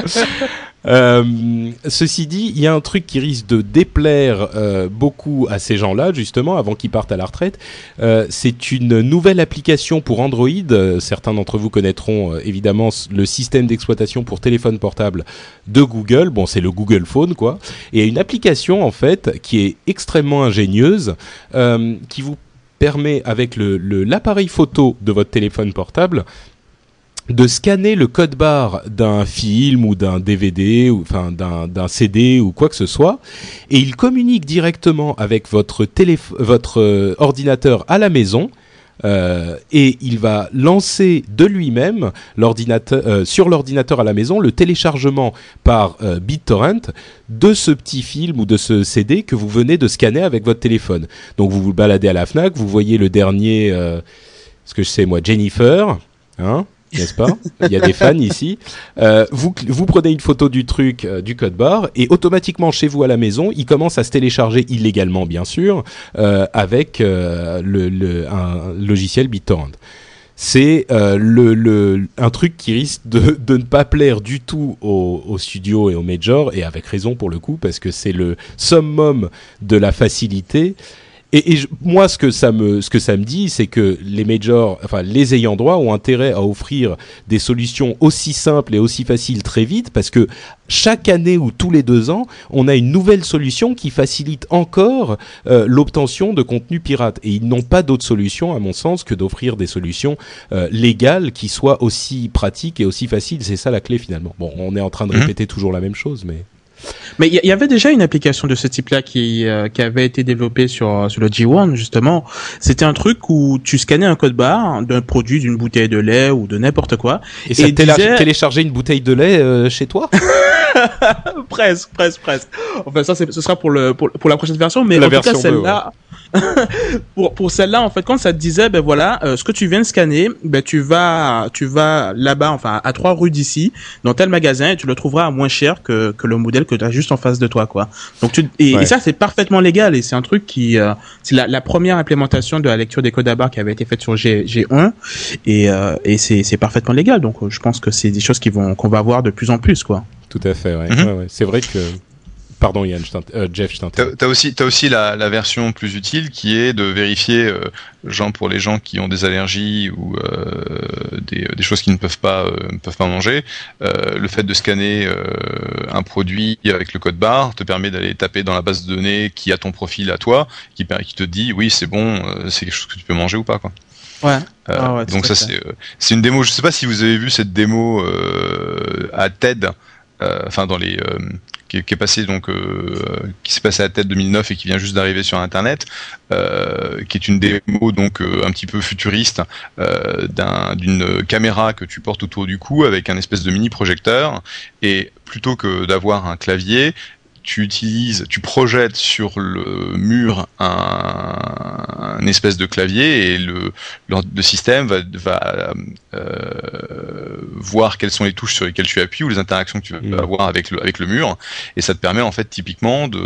Euh, ceci dit, il y a un truc qui risque de déplaire euh, beaucoup à ces gens-là, justement, avant qu'ils partent à la retraite. Euh, c'est une nouvelle application pour Android. Euh, certains d'entre vous connaîtront euh, évidemment le système d'exploitation pour téléphone portable de Google. Bon, c'est le Google Phone, quoi. Et une application, en fait, qui est extrêmement ingénieuse, qui vous permet, avec l'appareil le, photo de votre téléphone portable, de scanner le code barre d'un film ou d'un DVD ou enfin d'un CD ou quoi que ce soit et il communique directement avec votre votre euh, ordinateur à la maison euh, et il va lancer de lui-même l'ordinateur euh, sur l'ordinateur à la maison le téléchargement par BitTorrent de ce petit film ou de ce CD que vous venez de scanner avec votre téléphone. Donc vous vous baladez à la Fnac, vous voyez le dernier, ce que je sais moi, Jennifer, hein, n'est-ce pas? Il y a des fans ici. Euh, vous, vous prenez une photo du truc, euh, du code barre, et automatiquement chez vous à la maison, il commence à se télécharger illégalement, bien sûr, euh, avec euh, le, le, un logiciel BitTorrent. C'est euh, le, le, un truc qui risque de, de ne pas plaire du tout aux, aux studios et aux majors, et avec raison pour le coup, parce que c'est le summum de la facilité. Et, et je, moi, ce que ça me, ce que ça me dit, c'est que les majors, enfin les ayants droit, ont intérêt à offrir des solutions aussi simples et aussi faciles très vite, parce que chaque année ou tous les deux ans, on a une nouvelle solution qui facilite encore euh, l'obtention de contenu pirate. Et ils n'ont pas d'autre solution, à mon sens, que d'offrir des solutions euh, légales qui soient aussi pratiques et aussi faciles. C'est ça la clé finalement. Bon, on est en train de répéter mmh. toujours la même chose, mais. Mais il y, y, avait déjà une application de ce type-là qui, euh, qui avait été développée sur, sur le G1, justement. C'était un truc où tu scannais un code barre d'un produit, d'une bouteille de lait ou de n'importe quoi. Et, et ça disait... téléchargeait une bouteille de lait euh, chez toi? Presque, presque, presque. Enfin, ça, ce sera pour, le, pour, pour la prochaine version, mais la en version tout cas, celle-là... Ouais. pour pour celle-là en fait quand ça te disait ben voilà euh, ce que tu viens de scanner ben tu vas tu vas là-bas enfin à trois rues d'ici dans tel magasin et tu le trouveras à moins cher que que le modèle que tu as juste en face de toi quoi donc tu et, ouais. et ça c'est parfaitement légal et c'est un truc qui euh, c'est la, la première implémentation de la lecture des codes à barre qui avait été faite sur G, G1 et euh, et c'est c'est parfaitement légal donc je pense que c'est des choses qui vont qu'on va voir de plus en plus quoi tout à fait ouais, mm -hmm. ouais, ouais. c'est vrai que pardon Yann, Jeff, je t'interromps. T'as aussi, as aussi la, la, version plus utile qui est de vérifier, genre pour les gens qui ont des allergies ou des, des, choses qu'ils ne peuvent pas, ne peuvent pas manger, le fait de scanner un produit avec le code barre te permet d'aller taper dans la base de données qui a ton profil à toi, qui, qui te dit oui c'est bon, c'est quelque chose que tu peux manger ou pas quoi. Ouais. Euh, ah donc ça c'est euh, une démo. Je sais pas si vous avez vu cette démo euh, à TED, enfin dans les qui, passé donc qui s'est passé à TED 2009 et qui vient juste d'arriver sur Internet, qui est une démo donc un petit peu futuriste d'une caméra que tu portes autour du cou avec un espèce de mini projecteur et plutôt que d'avoir un clavier, tu utilises, tu projettes sur le mur un, un espèce de clavier et le, le, système va, va euh, voir quelles sont les touches sur lesquelles tu appuies ou les interactions que tu vas mm. avoir avec le, avec le mur et ça te permet en fait typiquement de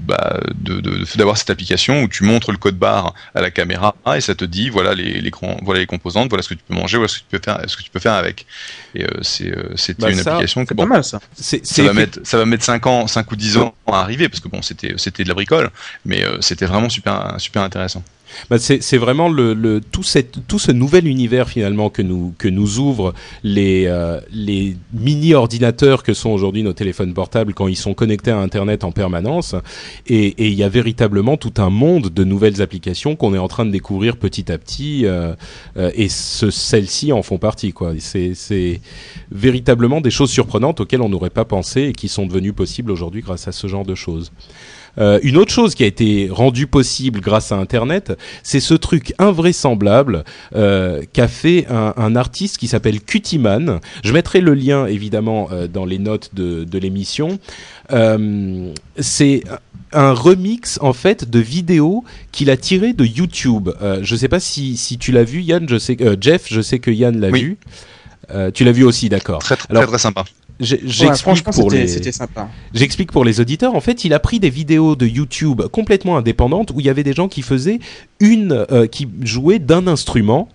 bah, d'avoir de, de, cette application où tu montres le code barre à la caméra et ça te dit voilà les, les voilà les composantes, voilà ce que tu peux manger, voilà ce que tu peux faire, ce que tu peux faire avec. Et euh, c'est euh, c'était bah, une application que bon, pas mal ça. Ça va mettre ça va mettre 5 ans 5 ou 10 ans à arriver, parce que bon, c'était, de la bricole, mais euh, c'était vraiment super intéressant. Bah c'est vraiment le, le, tout, cette, tout ce nouvel univers finalement que nous, que nous ouvrent les, euh, les mini-ordinateurs que sont aujourd'hui nos téléphones portables quand ils sont connectés à Internet en permanence. Et il y a véritablement tout un monde de nouvelles applications qu'on est en train de découvrir petit à petit. Euh, euh, et celles-ci en font partie. C'est véritablement des choses surprenantes auxquelles on n'aurait pas pensé et qui sont devenues possibles aujourd'hui grâce à ce genre de choses. Euh, une autre chose qui a été rendue possible grâce à Internet, c'est ce truc invraisemblable euh, qu'a fait un, un, artiste qui s'appelle Cutiman. Je mettrai le lien évidemment euh, dans les notes de, de l'émission. Euh, c'est un remix en fait de vidéos qu'il a tiré de YouTube. Euh, je sais pas si, si tu l'as vu, Yann. Je sais que Jeff, je sais que Yann l'a vu. tu l'as vu aussi, d'accord. Très, très, très sympa. J'explique pour les. J'explique pour les auditeurs. En fait, il a pris des vidéos de YouTube complètement indépendantes où il y avait des gens qui faisaient une, euh, qui jouaient d'un instrument.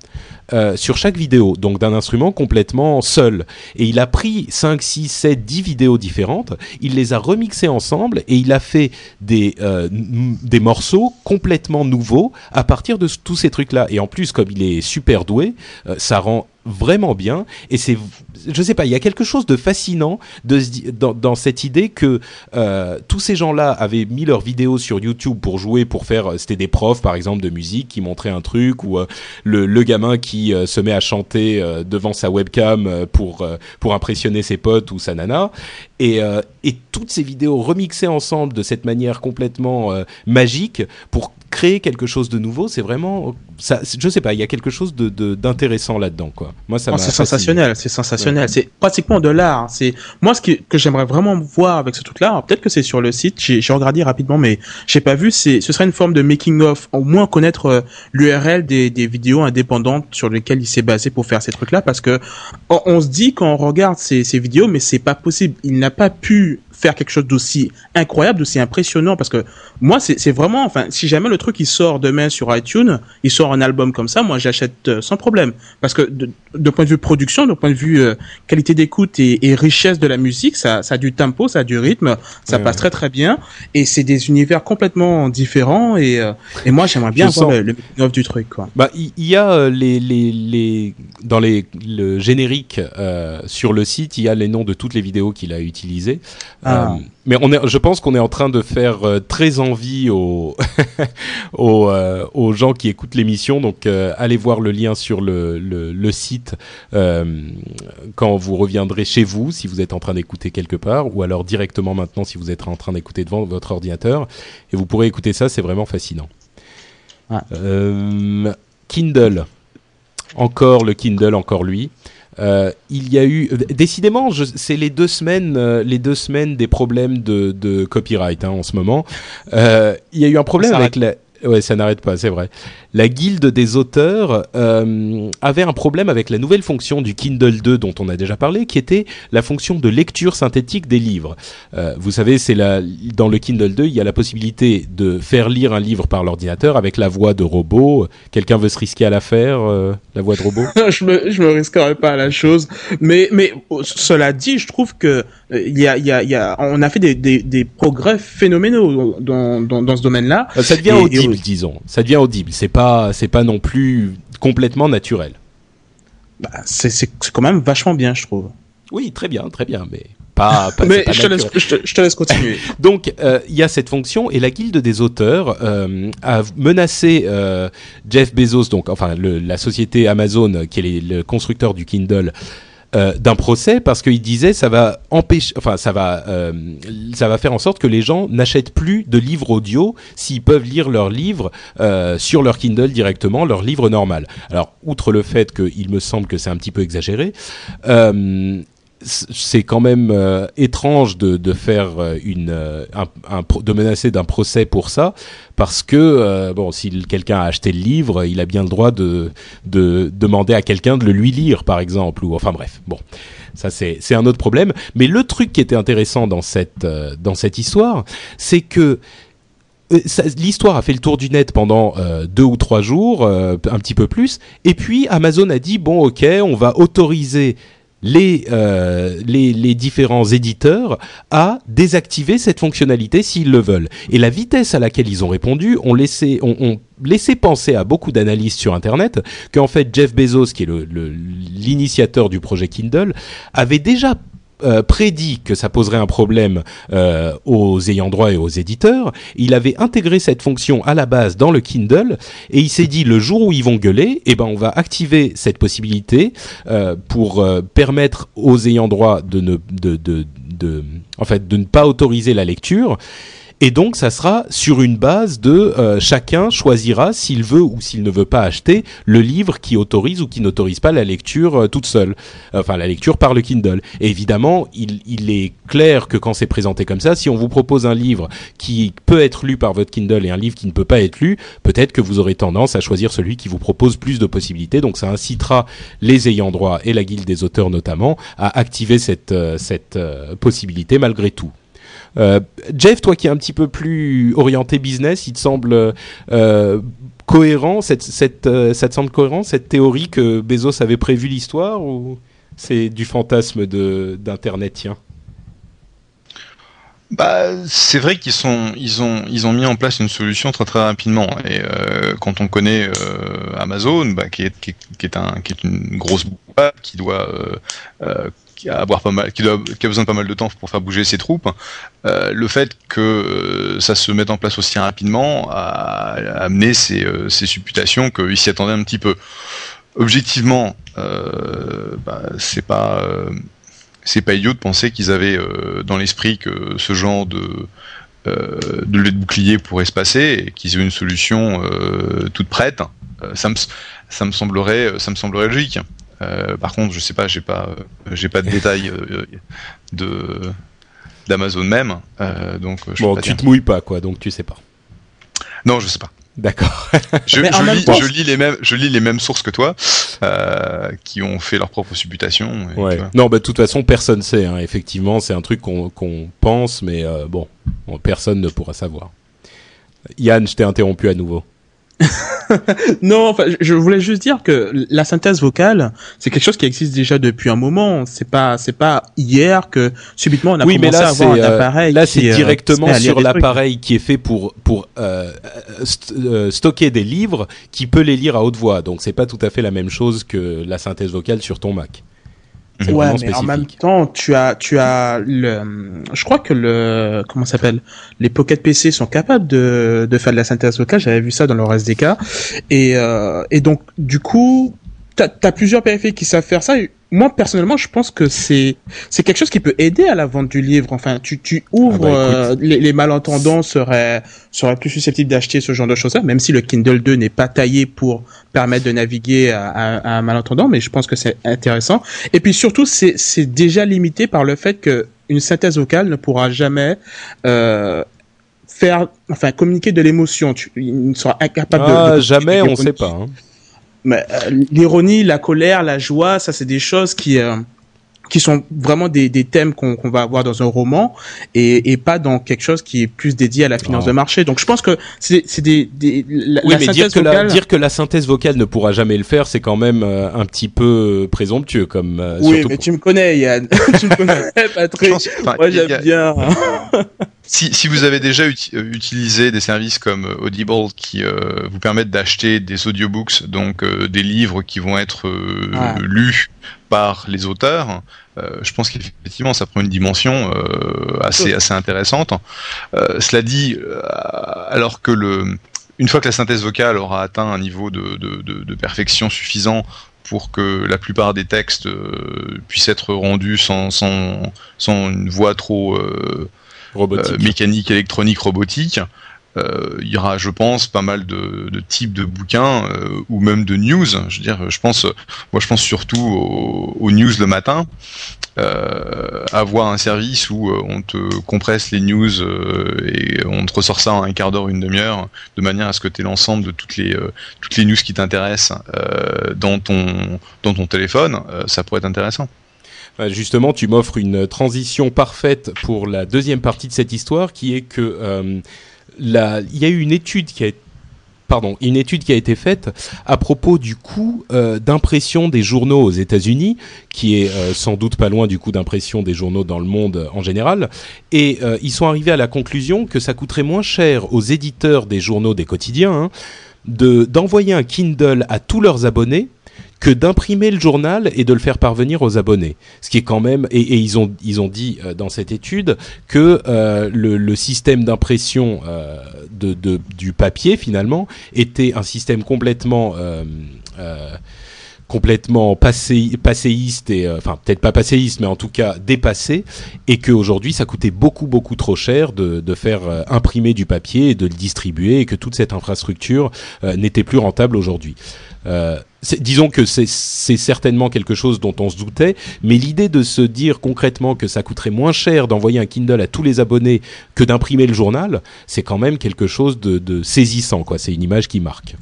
Euh, sur chaque vidéo, donc d'un instrument complètement seul. Et il a pris 5, 6, 7, 10 vidéos différentes, il les a remixées ensemble et il a fait des, euh, des morceaux complètement nouveaux à partir de tous ces trucs-là. Et en plus, comme il est super doué, ça rend vraiment bien et c'est je sais pas il y a quelque chose de fascinant dans, cette idée que euh, tous ces gens-là avaient mis leurs vidéos sur YouTube pour jouer pour faire c'était des profs par exemple de musique qui montraient un truc ou euh, le, gamin qui euh, se met à chanter euh, devant sa webcam euh, pour pour impressionner ses potes ou sa nana et et toutes ces vidéos remixées ensemble de cette manière complètement magique pour créer quelque chose de nouveau, c'est vraiment, ça, je sais pas, il y a quelque chose de d'intéressant là-dedans, quoi. Moi, ça oh, C'est sensationnel, c'est sensationnel, c'est pratiquement de l'art. Hein. C'est moi ce que, que j'aimerais vraiment voir avec ce truc-là. Peut-être que c'est sur le site, j'ai regardé rapidement, mais j'ai pas vu. C'est, ce serait une forme de making of, au moins connaître euh, l'URL des, des vidéos indépendantes sur lesquelles il s'est basé pour faire ces trucs-là, parce que on, se dit quand on regarde ces, ces vidéos, mais c'est pas possible. Il n'a pas pu faire quelque chose d'aussi incroyable, d'aussi impressionnant parce que moi c'est vraiment enfin si jamais le truc il sort demain sur iTunes, il sort un album comme ça, moi j'achète euh, sans problème parce que de, point de vue production, de point de vue euh, qualité d'écoute et, et, richesse de la musique, ça, ça a du tempo, ça a du rythme, ça passe très très bien et c'est des univers complètement différents et, euh, et moi j'aimerais bien voir le, le du truc quoi. Bah il y, a les, les, les dans les le générique sur le site, il y a les noms de toutes les vidéos qu'il a utilisées. Ah. Euh, mais on est, je pense qu'on est en train de faire euh, très envie aux, aux, euh, aux, gens qui écoutent l'émission. Donc, allez voir le lien sur le, le, le site quand vous reviendrez chez vous, si vous êtes en train d'écouter quelque part, ou alors directement maintenant si vous êtes en train d'écouter devant votre ordinateur. Et vous pourrez écouter ça, c'est vraiment fascinant. Kindle. Encore le Kindle, encore lui. Euh, il y a eu décidément, c'est les deux semaines, euh, les deux semaines des problèmes de, de copyright hein, en ce moment. Euh, il y a eu un problème avec la, Ouais, ça n'arrête pas, c'est vrai. La guilde des auteurs euh, avait un problème avec la nouvelle fonction du Kindle 2 dont on a déjà parlé, qui était la fonction de lecture synthétique des livres. Euh, vous savez, c'est la, dans le Kindle 2, il y a la possibilité de faire lire un livre par l'ordinateur avec la voix de robot. Quelqu'un veut se risquer à la faire, euh, la voix de robot? Je me je me risquerai pas à la chose, mais mais cela dit, je trouve que euh, il y a il y a, y a on a fait des, des, des progrès phénoménaux dans dans, dans ce domaine-là. Ça devient audible, disons. Ça devient audible. C'est pas c'est pas non plus complètement naturel. Bah, c'est c'est quand même vachement bien, je trouve. Oui, très bien, très bien, mais pas. pas mais je, te laisse, je, te, laisse, continuer. Donc, euh, il y a cette fonction et la guilde des auteurs euh, a menacé euh, Jeff Bezos, donc enfin le, la société Amazon, qui est le constructeur du Kindle. Euh, d'un procès parce qu'il disait ça va empêcher, enfin ça va, euh, ça va faire en sorte que les gens n'achètent plus de livres audio s'ils peuvent lire leurs livres euh, sur leur Kindle directement, leur livre normal. Alors outre le fait qu'il me semble que c'est un petit peu exagéré, c'est quand même euh, étrange de, de faire euh, une euh, de menacer d'un procès pour ça parce que bon si quelqu'un a acheté le livre il a bien le droit de de demander à quelqu'un de le lui lire par exemple ou enfin bref bon ça c'est c'est un autre problème. Mais le truc qui était intéressant dans cette dans cette histoire c'est que L'histoire a fait le tour du net pendant deux ou trois jours, un petit peu plus, et puis Amazon a dit bon ok, on va autoriser les, euh, les, les, différents éditeurs à désactiver cette fonctionnalité s'ils le veulent. Et la vitesse à laquelle ils ont répondu ont laissé penser à beaucoup d'analystes sur Internet qu'en fait Jeff Bezos, qui est l'initiateur du projet Kindle, avait déjà euh, prédit que ça poserait un problème euh, aux ayants droit et aux éditeurs. Il avait intégré cette fonction à la base dans le Kindle et il s'est dit le jour où ils vont gueuler, eh ben on va activer cette possibilité euh, pour permettre aux ayants droit de ne de, de, de, en fait de ne pas autoriser la lecture et donc, ça sera sur une base de euh, chacun choisira s'il veut ou s'il ne veut pas acheter le livre qui autorise ou qui n'autorise pas la lecture euh, toute seule, enfin la lecture par le Kindle. Évidemment, il, est clair que quand c'est présenté comme ça, si on vous propose un livre qui peut être lu par votre Kindle et un livre qui ne peut pas être lu, peut-être que vous aurez tendance à choisir celui qui vous propose plus de possibilités. Donc, ça incitera les ayants droit et la guilde des auteurs notamment à activer euh, cette possibilité malgré tout. Euh, Jeff, toi qui es un petit peu plus orienté business, il te semble euh, cohérent, cette, cette, euh, ça te semble cohérent cette théorie que Bezos avait prévu l'histoire ou c'est du fantasme d'internet tiens? Bah, c'est vrai qu'ils sont, ils ont, ils ont mis en place une solution très très rapidement. Et quand on connaît Amazon, bah, qui, est, qui, est un, qui est une grosse boîte, qui doit qui a avoir pas mal, qui, a besoin de pas mal de temps pour faire bouger ses troupes. Euh, le fait que euh, ça se mette en place aussi rapidement a, a amené ces, euh, ces supputations qu'ils s'y attendaient un petit peu. Objectivement, bah, c'est pas c'est pas idiot de penser qu'ils avaient dans l'esprit que ce genre de de lait de bouclier pourrait se passer et qu'ils aient une solution toute prête. ça me ça me semblerait ça me semblerait logique. Euh, par contre, je sais pas, j'ai pas, euh, j'ai pas de détails euh, de d'Amazon même, donc je bon, tu te mouilles pas quoi, donc tu sais pas. Non, je sais pas. D'accord. je, je, lis, je, lis, les mêmes, je lis les mêmes sources que toi, euh, qui ont fait leur propre supputation. Ouais. Non, bah de toute façon, personne sait. Hein. Effectivement, c'est un truc qu'on qu'on pense, mais euh, bon, personne ne pourra savoir. Yann, je t'ai interrompu à nouveau. non, enfin, je voulais juste dire que la synthèse vocale, c'est quelque chose qui existe déjà depuis un moment. C'est pas, c'est pas hier que subitement on a oui, commencé là, à avoir un euh, appareil. Là, c'est directement euh, lire sur l'appareil qui est fait pour pour euh, st euh, stocker des livres, qui peut les lire à haute voix. Donc, c'est pas tout à fait la même chose que la synthèse vocale sur ton Mac. Ouais, mais en même temps, tu as, tu as le, je crois que le, comment s'appelle, les Pocket PC sont capables de, de faire de la synthèse vocale. J'avais vu ça dans leur SDK. Et, euh, et donc, du coup, t'as, as plusieurs périphériques qui savent faire ça. Moi, personnellement, je pense que c'est, c'est quelque chose qui peut aider à la vente du livre. Enfin, tu, tu ouvres, Ah bah, euh, les, les malentendants seraient, seraient plus susceptibles d'acheter ce genre de choses-là, même si le Kindle 2 n'est pas taillé pour permettre de naviguer à, à- à un malentendant, mais je pense que c'est intéressant. Et puis surtout, c'est c'est déjà limité par le fait que une synthèse vocale ne pourra jamais euh, faire, enfin communiquer de l'émotion. Tu, il sera incapable ah, de, de jamais, on sait pas. Hein. Mais euh, l'ironie, la colère, la joie, ça c'est des choses qui euh, qui sont vraiment des, des thèmes qu'on qu'on va avoir dans un roman et, et pas dans quelque chose qui est plus dédié à la finance Oh. de marché. Donc je pense que c'est c'est des, des la, Oui, la mais dire que, la, vocale- dire que la synthèse vocale ne pourra jamais le faire, c'est quand même euh, un petit peu présomptueux, comme euh, Oui, mais pour- tu me connais, Yann. tu me connais, Patrick. pense- enfin, Moi, y a- j'aime bien. Si, si vous avez déjà euh, utilisé des services comme euh, Audible qui euh, vous permettent d'acheter des audiobooks, donc euh, des livres qui vont être euh, Ouais. lus par les auteurs, je pense qu'effectivement ça prend une dimension assez, assez intéressante. Cela dit, alors que le, une fois que la synthèse vocale aura atteint un niveau de, de, de, de perfection suffisant pour que la plupart des textes puissent être rendus sans, sans, sans une voix trop euh, mécanique, électronique, robotique. Euh, il y aura, je pense, pas mal de, types de bouquins euh, ou même de news. Je veux dire, je pense, moi, je pense surtout aux, news le matin. Avoir un service où on te compresse les news et on te ressort ça en un quart d'heure, une demi-heure, de manière à ce que tu aies l'ensemble de toutes les toutes les news qui t'intéressent dans ton dans ton téléphone. ça pourrait être intéressant. Bah, Justement, tu m'offres une transition parfaite pour la deuxième partie de cette histoire, qui est que euh, il y a eu une étude qui a Pardon, une étude qui a été faite à propos du coût euh, d'impression des journaux aux États-Unis, qui est euh, sans doute pas loin du coût d'impression des journaux dans le monde en général, et euh, ils sont arrivés à la conclusion que ça coûterait moins cher aux éditeurs des journaux des quotidiens hein, de d'envoyer un Kindle à tous leurs abonnés que d'imprimer le journal et de le faire parvenir aux abonnés. Ce qui est quand même et, ils ont ils ont dit euh, dans cette étude que euh, le, le système d'impression euh, de, du papier finalement était un système complètement euh, complètement passé, passéiste et euh, enfin peut-être pas passéiste mais en tout cas dépassé et qu'aujourd'hui ça coûtait beaucoup beaucoup trop cher de, de faire euh, imprimer du papier et de le distribuer et que toute cette infrastructure euh, n'était plus rentable aujourd'hui. Euh, disons que c'est c'est certainement quelque chose dont on se doutait, mais l'idée de se dire concrètement que ça coûterait moins cher d'envoyer un Kindle à tous les abonnés que d'imprimer le journal, c'est quand même quelque chose de, de saisissant, quoi. C'est une image qui marque.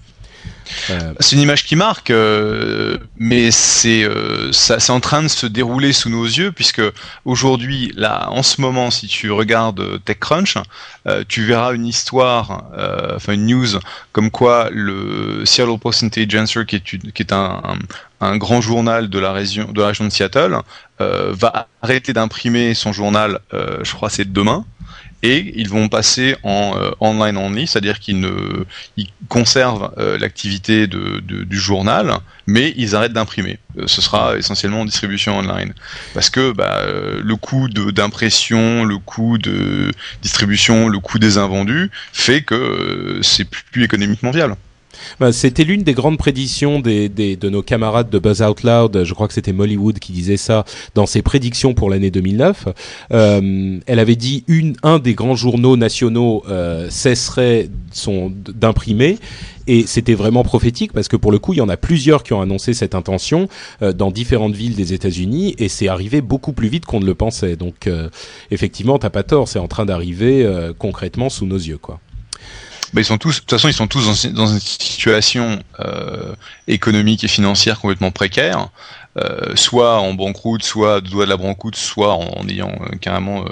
Euh, C'est une image qui marque, euh, mais c'est euh, c'est en train de se dérouler sous nos yeux puisque aujourd'hui, là, en ce moment, si tu regardes TechCrunch, tu verras une histoire, enfin une news, comme quoi le Seattle Post Intelligencer, qui est, un, grand journal de la région de Seattle, va arrêter d'imprimer son journal, je crois, c'est demain. Et ils vont passer en euh, online only, c'est-à-dire qu'ils conservent euh, l'activité du journal, mais ils arrêtent d'imprimer. Euh, ce sera essentiellement en distribution online, parce que bah, le coût d'impression, le coût de distribution, le coût des invendus fait que c'est plus économiquement viable. Bah, c'était l'une des grandes prédictions des, des- de nos camarades de Buzz Out Loud. Je crois que c'était Molly Wood qui disait ça dans ses prédictions pour l'année 2009. Euh, elle avait dit une, un des grands journaux nationaux euh, cesserait d'imprimer. Et c'était vraiment prophétique parce que pour le coup, il y en a plusieurs qui ont annoncé cette intention euh, dans différentes villes des États-Unis et c'est arrivé beaucoup plus vite qu'on ne le pensait. Donc, euh, effectivement, t'as pas tort, c'est en train d'arriver euh, concrètement sous nos yeux, quoi. Bah, ils sont tous, de toute façon, ils sont tous dans, dans une situation euh, économique et financière complètement précaire, euh, soit en banqueroute, soit de doigt de la banqueroute, soit en, en ayant euh, carrément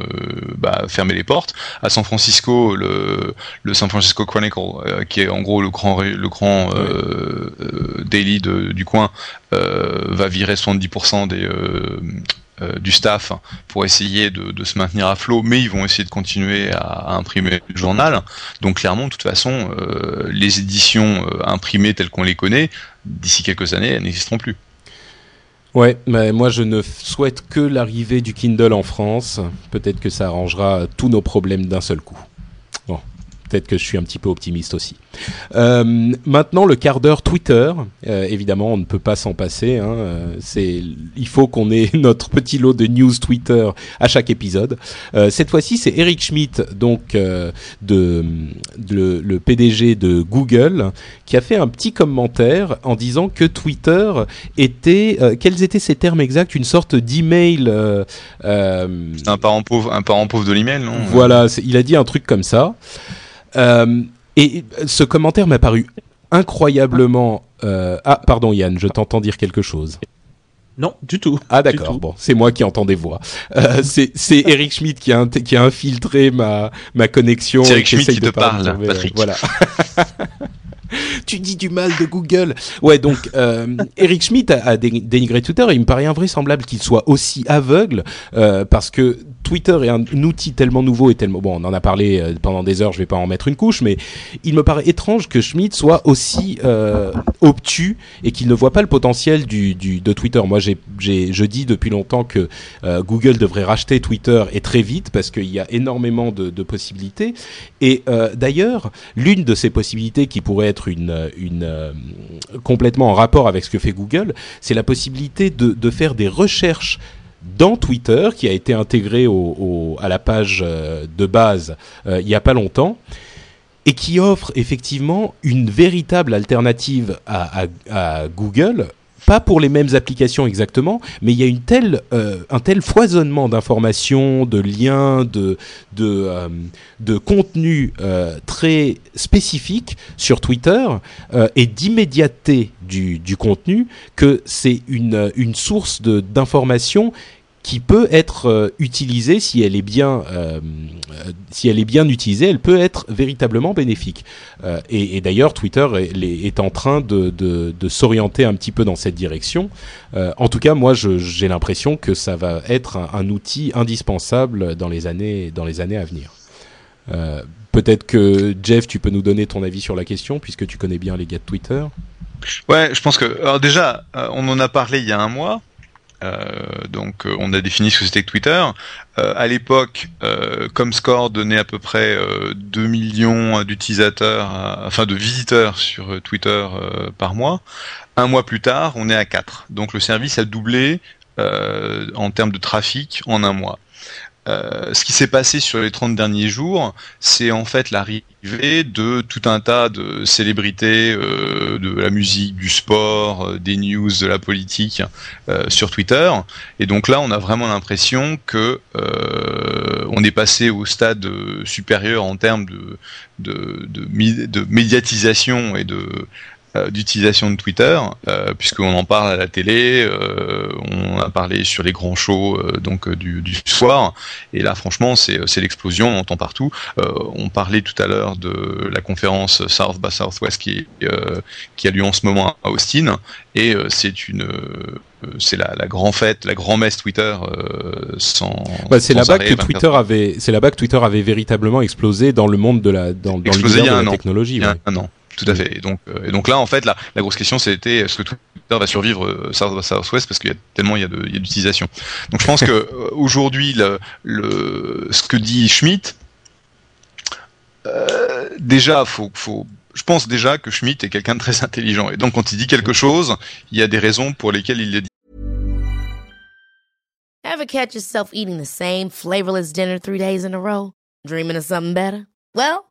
bah, fermé les portes. À San Francisco, le, le San Francisco Chronicle, qui est en gros le grand, le grand daily de- du coin, va virer 70% des euh, du staff pour essayer de, se maintenir à flot, mais ils vont essayer de continuer à, imprimer le journal. Donc clairement, de toute façon, euh, les éditions euh, imprimées telles qu'on les connaît, d'ici quelques années, elles n'existeront plus. Ouais, mais moi je ne souhaite que l'arrivée du Kindle en France. Peut-être que ça arrangera tous nos problèmes d'un seul coup. Peut-être que je suis un petit peu optimiste aussi. Euh, maintenant, le quart d'heure Twitter. Euh, évidemment, on ne peut pas s'en passer. Hein. Euh, C'est, il faut qu'on ait notre petit lot de news Twitter à chaque épisode. Euh, cette fois-ci, c'est Eric Schmidt, donc de, de le, le PDG de Google, qui a fait un petit commentaire en disant que Twitter était, quels étaient ces termes exacts, une sorte d'email. Un parent pauvre, un parent pauvre de l'email, non? voilà, il a dit un truc comme ça. Et ce commentaire m'a paru incroyablement. Ah, pardon Yann, je t'entends dire quelque chose. Non, du tout. Ah d'accord. Bon, c'est moi qui entends des voix. Euh, c'est Eric Schmidt qui a, qui a infiltré ma ma connexion. C'est Eric Schmidt qui te parle, Patrick. Voilà. tu dis du mal de Google. Ouais, donc euh, Eric Schmidt a, dénigré Twitter et il me paraît invraisemblable qu'il soit aussi aveugle euh, parce que Twitter est un, outil tellement nouveau et tellement bon, on en a parlé euh, pendant des heures, je vais pas en mettre une couche, mais il me paraît étrange que Schmidt soit aussi euh, obtus et qu'il ne voit pas le potentiel de Twitter. Moi, j'ai, je dis depuis longtemps que euh, Google devrait racheter Twitter et très vite parce qu'il y a énormément de, possibilités. Et d'ailleurs, l'une de ces possibilités qui pourrait être une, complètement en rapport avec ce que fait Google, c'est la possibilité de faire des recherches dans Twitter, qui a été intégré à la page euh, de base euh, il n'y a pas longtemps, et qui offre effectivement une véritable alternative à Google pas pour les mêmes applications exactement, mais il y a euh, un tel foisonnement d'informations, de liens, de, de, euh, de contenus euh, très spécifiques sur Twitter et d'immédiateté du, du contenu que c'est une, une source d'informations qui peut être euh, utilisée si elle est bien euh, euh, si elle est bien utilisée, elle peut être véritablement bénéfique. et, d'ailleurs, Twitter est, en train de, de, s'orienter un petit peu dans cette direction. en tout cas, moi, j'ai l'impression que ça va être un, un, outil indispensable dans les années dans les années à venir. Peut-être que Jeff, tu peux nous donner ton avis sur la question puisque tu connais bien les gars de Twitter. Ouais, je pense que alors déjà, on en a parlé il y a un mois. Euh, donc euh, on a défini ce que c'était que Twitter. Euh, à l'époque, Comscore donnait à peu près 2 millions d'utilisateurs, enfin de visiteurs sur Twitter par mois. Un mois plus tard, on est à 4. Donc le service a doublé en termes de trafic en un mois. Euh, ce qui s'est passé sur les 30 derniers jours, c'est en fait l'arrivée de tout un tas de célébrités euh, de la musique, du sport, euh, des news, de la politique sur Twitter. Et donc là, on a vraiment l'impression que on est passé au stade supérieur en termes de, médiatisation et de d'utilisation de Twitter, euh, puisqu'on en parle à la télé, euh, on a parlé sur les grands shows euh, donc du, du, soir, et là franchement c'est l'explosion, on entend partout. on parlait tout à l'heure de la conférence South by Southwest qui, qui a lieu en ce moment à Austin, et c'est une c'est la, la grande fête, la grand messe Twitter sans. Bah, c'est là-bas que Twitter avait, c'est là-bas que Twitter avait véritablement explosé dans le monde de la dans, dans l'univers de la technologie. Il y a un an. Tout à fait. Et donc, euh, et donc là, en fait, la, la grosse question, c'était est-ce que Twitter va survivre euh, Southwest parce qu'il y a tellement il y a d'utilisation. Donc, je pense que euh, aujourd'hui, le, le, ce que dit Schmidt, euh, déjà, faut, faut, je pense déjà que Schmidt est quelqu'un de très intelligent. Et donc, quand il dit quelque chose, il y a des raisons pour lesquelles il le dit. Ever catch yourself eating the same flavorless dinner three days in a row? Dreaming of something better? Well.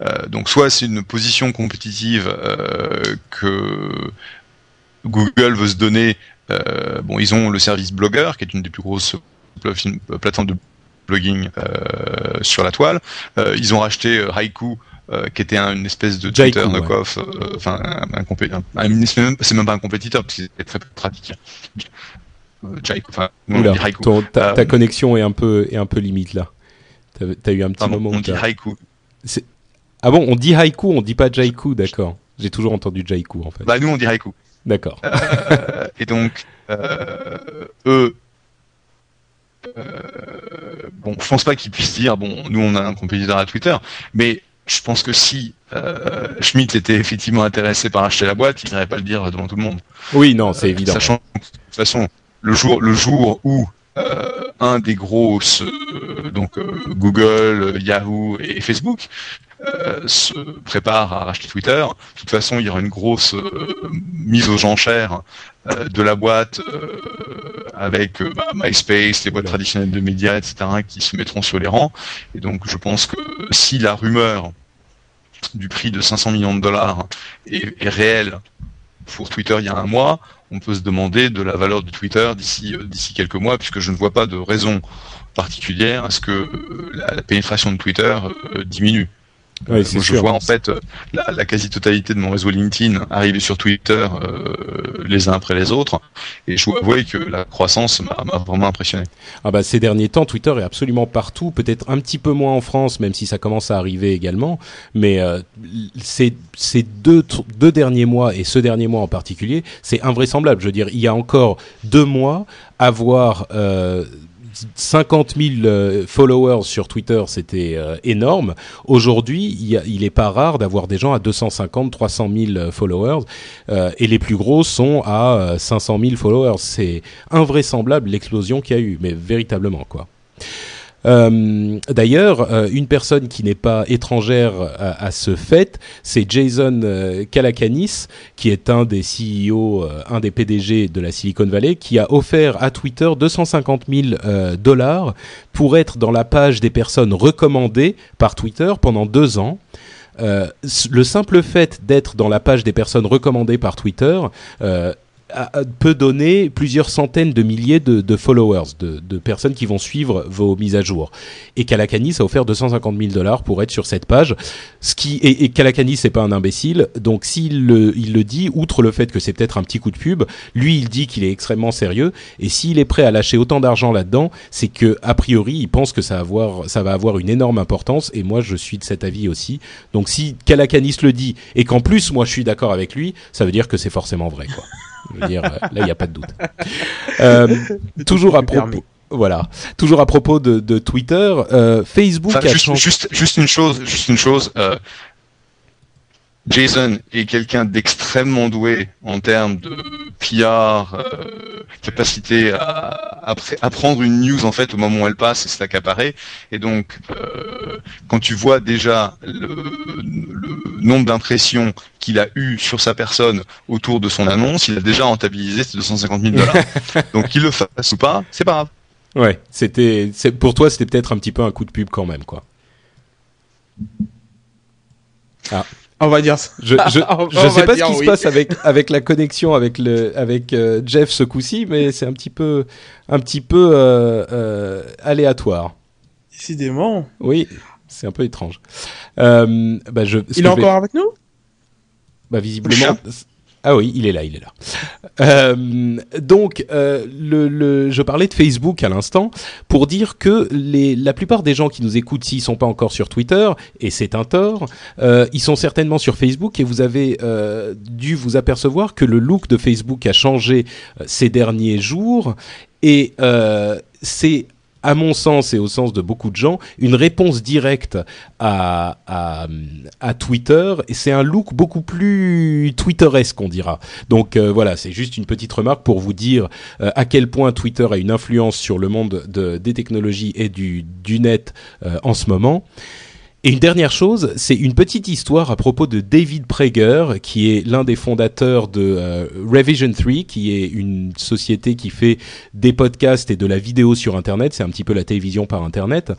Euh, donc soit c'est une position compétitive euh, que Google veut se donner. Euh, bon, ils ont le service Blogger, qui est une des plus grosses plateformes de blogging sur la toile. ils ont racheté Haiku. qui était une espèce de Twitter knockoff, enfin un, c'est même pas un compétiteur parce qu'il est très pratique. Jaiku, enfin, ta, ta connexion est un peu est un peu limite là. T'as as eu un petit moment. On dit Haiku. Ah bon, on dit haïku, on dit pas jaiku, d'accord. J'ai toujours entendu Jaiku en fait. Bah nous on dit Haiku. D'accord. Euh, et donc euh, eux, euh, bon, je pense pas qu'ils puissent dire bon, nous on a un compétiteur à Twitter, mais je pense que si Schmidt était effectivement intéressé par acheter la boîte, il n'irait pas le dire devant tout le monde. Oui, non, c'est évident. Sachant que, de toute façon, le jour, le jour où un des grosses, donc euh, Google, Yahoo et Facebook, euh, se prépare à racheter Twitter, de toute façon, il y aura une grosse euh, mise aux enchères de la boîte avec bah, MySpace, les boîtes traditionnelles de médias, etc., qui se mettront sur les rangs. Et donc, je pense que si la rumeur du prix de 500 millions de dollars est réelle pour Twitter il y a un mois, on peut se demander de la valeur de Twitter d'ici euh, d'ici quelques mois, puisque je ne vois pas de raison particulière à ce que euh, la, pénétration de Twitter euh, diminue. Ouais, Euh, moi, je vois en fait euh, la, la quasi-totalité de mon réseau LinkedIn arriver sur Twitter euh, les uns après les autres, et je dois avouer que la croissance m'a vraiment impressionné. Ah bah ces derniers temps, Twitter est absolument partout, peut-être un petit peu moins en France, même si ça commence à arriver également. Mais euh, ces, ces deux, tr- deux derniers mois et ce dernier mois en particulier, c'est invraisemblable. Je veux dire, il y a encore deux mois, avoir euh, 50 000 euh, followers sur Twitter, c'était euh, énorme. Aujourd'hui, il, y a- il est pas rare d'avoir des gens à 250, 300 000 euh, followers, euh, et les plus gros sont à euh, 500 000 followers. C'est invraisemblable l'explosion qu'il y a eu, mais véritablement quoi. Euh, D'ailleurs, euh, une personne qui n'est pas étrangère à, ce fait, c'est Jason euh, Calacanis, qui est un des CEO, euh, un des PDG de la Silicon Valley, qui a offert à Twitter 250 000 euh, dollars pour être dans la page des personnes recommandées par Twitter pendant deux ans. Le simple fait d'être dans la page des personnes recommandées par Twitter peut donner plusieurs centaines de milliers de, de followers, de, de personnes qui vont suivre vos mises à jour. Et Calacanis a offert 250 000 dollars pour être sur cette page. Ce qui et, et Calacanis c'est pas un imbécile, donc s'il le, il le dit, outre le fait que c'est peut-être un petit coup de pub, lui il dit qu'il est extrêmement sérieux. Et s'il est prêt à lâcher autant d'argent là-dedans, c'est que a priori il pense que ça va avoir, ça va avoir une énorme importance. Et moi je suis de cet avis aussi. Donc si Calacanis le dit et qu'en plus moi je suis d'accord avec lui, ça veut dire que c'est forcément vrai quoi. Je veux dire, là, il n'y a pas de doute. Euh, toujours à propos, voilà, toujours à propos de, de Twitter, euh, Facebook Enfin, a juste, changé. juste, juste une chose, juste une chose. euh, Jason est quelqu'un d'extrêmement doué en termes de PR, euh, capacité à, à, pré- à prendre une news en fait au moment où elle passe et se l'accaparer. Et donc, euh, quand tu vois déjà le, le nombre d'impressions qu'il a eu sur sa personne autour de son annonce, il a déjà rentabilisé ses 250 000 dollars. donc qu'il le fasse ou pas, c'est pas grave. Ouais, c'était, pour toi, c'était peut-être un petit peu un coup de pub quand même, quoi. On va dire ça. Je, je, je sais pas ce qui se passe avec avec la connexion avec le avec euh, Jeff ce coup-ci, mais c'est un petit peu un petit peu euh, euh, aléatoire. Décidément. Oui, c'est un peu étrange. Euh, bah je, Il est vais- encore avec nous? Bah visiblement. Ah oui, il est là, il est là. Euh, donc, euh, le, le, je parlais de Facebook à l'instant pour dire que les, la plupart des gens qui nous écoutent, s'ils sont pas encore sur Twitter, et c'est un tort, euh, ils sont certainement sur Facebook et vous avez euh, dû vous apercevoir que le look de Facebook a changé euh, ces derniers jours et euh, c'est à mon sens et au sens de beaucoup de gens, une réponse directe à, à, à Twitter. Et c'est un look beaucoup plus Twitteresque, on dira. Donc euh, voilà, c'est juste une petite remarque pour vous dire euh, à quel point Twitter a une influence sur le monde de, des technologies et du, du net euh, en ce moment. Et une dernière chose, c'est une petite histoire à propos de David Prager, qui est l'un des fondateurs de euh, Revision 3, qui est une société qui fait des podcasts et de la vidéo sur Internet. C'est un petit peu la télévision par Internet.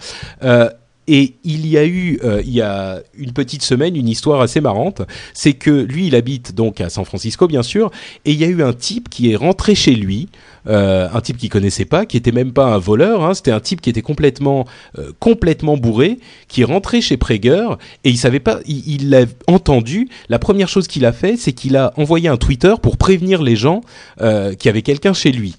Euh, et il y a eu, euh, il y a une petite semaine, une histoire assez marrante. C'est que lui, il habite donc à San Francisco, bien sûr, et il y a eu un type qui est rentré chez lui, euh, un type qu'il connaissait pas, qui était même pas un voleur. Hein, C'était un type qui était complètement, euh, complètement bourré, qui rentré chez Prager et il savait pas, il l'a entendu. La première chose qu'il a fait, c'est qu'il a envoyé un Twitter pour prévenir les gens euh, qu'il y avait quelqu'un chez lui.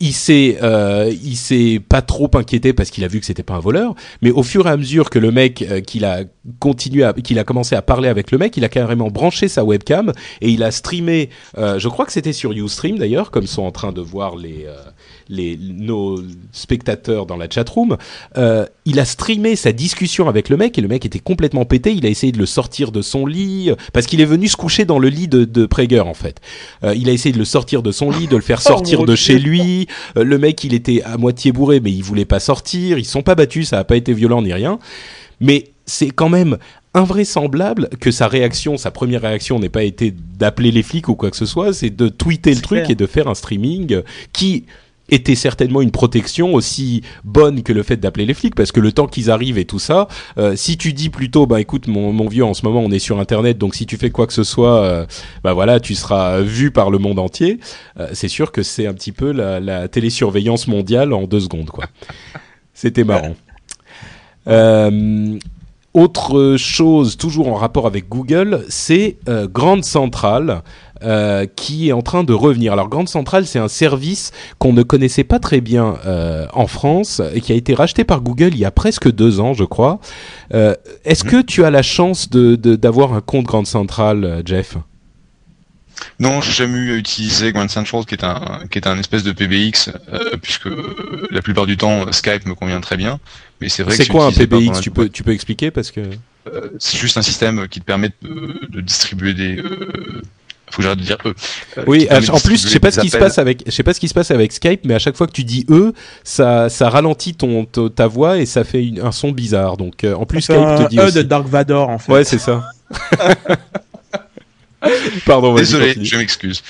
Il s'est euh, il s'est pas trop inquiété parce qu'il a vu que c'était pas un voleur mais au fur et à mesure que le mec euh, qu'il a continué qu'il a commencé à parler avec le mec il a carrément branché sa webcam et il a streamé euh, je crois que c'était sur YouStream d'ailleurs comme sont en train de voir les euh, les nos spectateurs dans la chatroom euh, il a streamé sa discussion avec le mec et le mec était complètement pété. Il a essayé de le sortir de son lit euh, parce qu'il est venu se coucher dans le lit de, de Prager en fait. Euh, il a essayé de le sortir de son lit de le faire sortir mon de chez lui. Euh, le mec, il était à moitié bourré, mais il voulait pas sortir. Ils sont pas battus, ça n'a pas été violent ni rien. Mais c'est quand même invraisemblable que sa réaction, sa première réaction n'ait pas été d'appeler les flics ou quoi que ce soit, c'est de tweeter le truc et de faire un streaming qui était certainement une protection aussi bonne que le fait d'appeler les flics parce que le temps qu'ils arrivent et tout ça euh, si tu dis plutôt bah écoute mon, mon vieux en ce moment on est sur internet donc si tu fais quoi que ce soit euh, bah voilà tu seras vu par le monde entier euh, c'est sûr que c'est un petit peu la, la télésurveillance mondiale en deux secondes quoi. C'était marrant. Euh, autre chose, toujours en rapport avec Google, c'est euh, Grande Centrale euh, qui est en train de revenir. Alors Grande Centrale, c'est un service qu'on ne connaissait pas très bien euh, en France et qui a été racheté par Google il y a presque deux ans, je crois. Euh, Est-ce que tu as la chance de de- d'avoir un compte Grande Centrale, Jeff? Non, j'ai jamais eu à utiliser Grand Central, qui est un, qui est un espèce de PBX, euh, puisque euh, la plupart du temps Skype me convient très bien. Mais c'est vrai que C'est quoi un PBX Tu peux tu peux expliquer parce que Euh, c'est juste un système qui te permet de, de distribuer des. Euh, faut que j'arrête de dire eux. Euh, qui oui. En plus, je sais pas ce qui se passe avec je sais pas ce qui se passe avec Skype, mais à chaque fois que tu dis eux, ça ça ralentit ton ta ta voix et ça fait une- un son bizarre. Donc euh, en plus C'est Skype un te dit E aussi. de Dark Vador en fait. Ouais, c'est ça. Pardon, Désolé, continue. je m'excuse.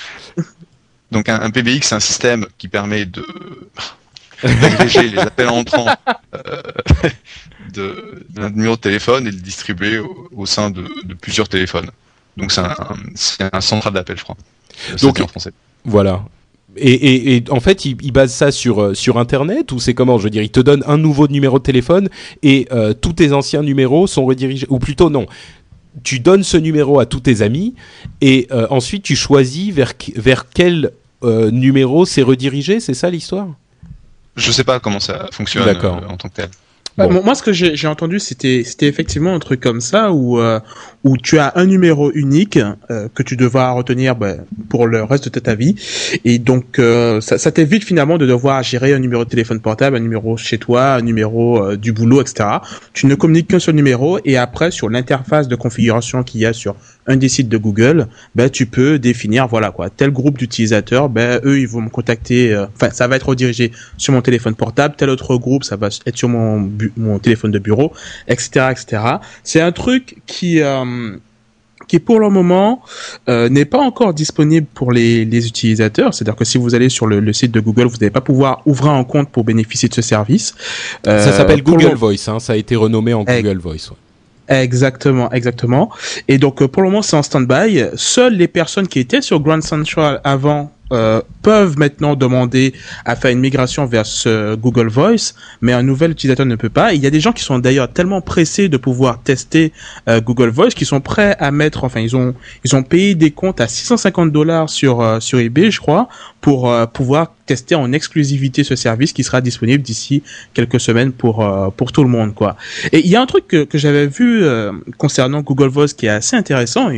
Donc un, un PBX, c'est un système qui permet de d'agréger les appels entrants euh, d'un numéro de téléphone et de le distribuer au, au sein de, de plusieurs téléphones. Donc c'est un, c'est un central d'appel, je crois. Donc- en français. Voilà. Et, et, et en fait, il, il base ça sur euh, sur Internet ou c'est comment? Je veux dire, il te donne un nouveau numéro de téléphone et euh, tous tes anciens numéros sont redirigés, ou plutôt non. Tu donnes ce numéro à tous tes amis et euh, ensuite tu choisis vers quel euh, numéro c'est redirigé. C'est ça l'histoire? Je sais pas comment ça fonctionne D'accord. euh, en tant que tel. Bah, Bon. moi- ce que j'ai entendu, c'était c'était effectivement un truc comme ça où euh, où tu as un numéro unique euh, que tu devras retenir bah, pour le reste de ta vie, et donc euh, ça, ça t'évite finalement de devoir gérer un numéro de téléphone portable, un numéro chez toi, un numéro euh, du boulot, etc. Tu ne communiques qu'un seul numéro, et après sur l'interface de configuration qu'il y a sur un des sites de Google, ben tu peux définir voilà quoi tel groupe d'utilisateurs, ben eux ils vont me contacter, euh, enfin ça va être redirigé sur mon téléphone portable, tel autre groupe ça va être sur mon bu- mon téléphone de bureau, etc etc. C'est un truc qui euh, qui pour le moment euh, n'est pas encore disponible pour les, les utilisateurs. C'est-à-dire que si vous allez sur le, le site de Google, vous n'allez pas pouvoir ouvrir un compte pour bénéficier de ce service. Ça s'appelle le Google Voice. Hein, ça a été renommé en Google Voice. ouais. Exactement, exactement. Et donc euh, pour le moment c'est en stand-by. Seules les personnes qui étaient sur Grand Central avant euh, peuvent maintenant demander à faire une migration vers ce Google Voice, mais un nouvel utilisateur ne peut pas. Il y a des gens qui sont d'ailleurs tellement pressés de pouvoir tester euh, Google Voice qu'ils sont prêts à mettre, enfin ils ont ils ont payé des comptes à 650 dollars sur euh, sur eBay, je crois, pour euh, pouvoir tester en exclusivité ce service qui sera disponible d'ici quelques semaines pour pour tout le monde quoi. Et il y a un truc que, que j'avais vu concernant Google Voice qui est assez intéressant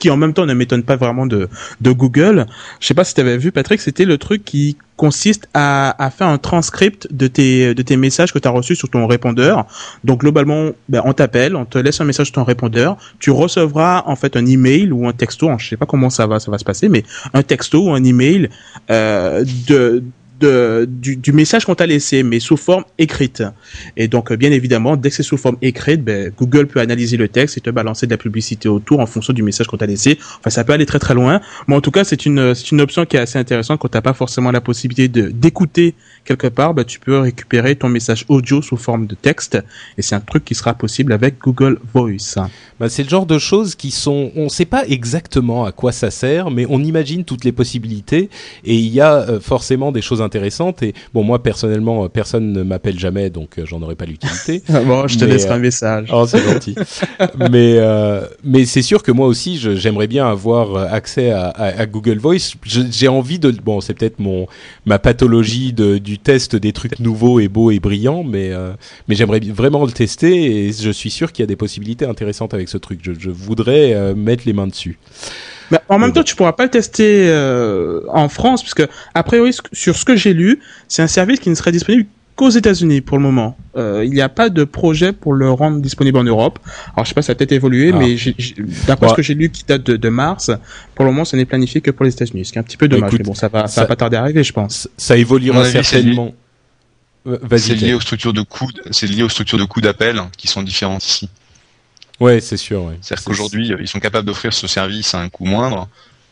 qui en même temps ne m'étonne pas vraiment de, Google. Je sais pas si tu avais vu Patrick, c'était le truc qui consiste à, faire un transcript de tes, messages que tu as reçus sur ton répondeur. Donc globalement, ben, on t'appelle, on te laisse un message sur ton répondeur, tu recevras en fait un email ou un texto, je sais pas comment ça va ça va se passer, mais un texto ou un email euh, de du, message qu'on t'a laissé, mais sous forme écrite. Et donc, euh, bien évidemment, dès que c'est sous forme écrite, ben, Google peut analyser le texte et te balancer de la publicité autour en fonction du message qu'on t'a laissé. Enfin, ça peut aller très très loin. Mais en tout cas, c'est une, une option qui est assez intéressante quand t'as pas forcément la possibilité d'écouter quelque part, ben, tu peux récupérer ton message audio sous forme de texte. Et c'est un truc qui sera possible avec Google Voice. Bah, c'est le genre de choses qui sont, on ne sait pas exactement à quoi ça sert, mais on imagine toutes les possibilités et il y a euh, forcément des choses intéressantes. Et bon, moi personnellement, personne ne m'appelle jamais, donc j'en aurais pas l'utilité. bon, je te laisserai un message. Oh, c'est gentil. mais mais c'est sûr que moi aussi, j'aimerais bien avoir accès à, à, Google Voice. J'ai envie de bon, c'est peut-être mon ma pathologie de, du test des trucs nouveaux et beaux et brillants, mais mais j'aimerais vraiment le tester et je suis sûr qu'il y a des possibilités intéressantes avec ce truc. Je, voudrais mettre les mains dessus. Mais en même temps, tu pourras pas le tester euh, en France, puisque a priori, sur ce que j'ai lu, c'est un service qui ne serait disponible qu'aux États-Unis pour le moment. Euh, il n'y a pas de projet pour le rendre disponible en Europe. Alors je sais pas, ça a peut-être évolué, ah. mais d'après ce que j'ai lu qui date de, de, mars, pour le moment, ça n'est planifié que pour les États-Unis, ce qui est un petit peu dommage. mais bon, ça va, ça, va pas tarder à arriver, je pense. Ça évoluera certainement. C'est lié aux structures de coûts, c'est lié aux structures de coûts d'appel qui sont différentes ici. Ouais, c'est sûr. Ouais. C'est-à-dire qu'aujourd'hui, ils sont capables d'offrir ce service à un coût moindre,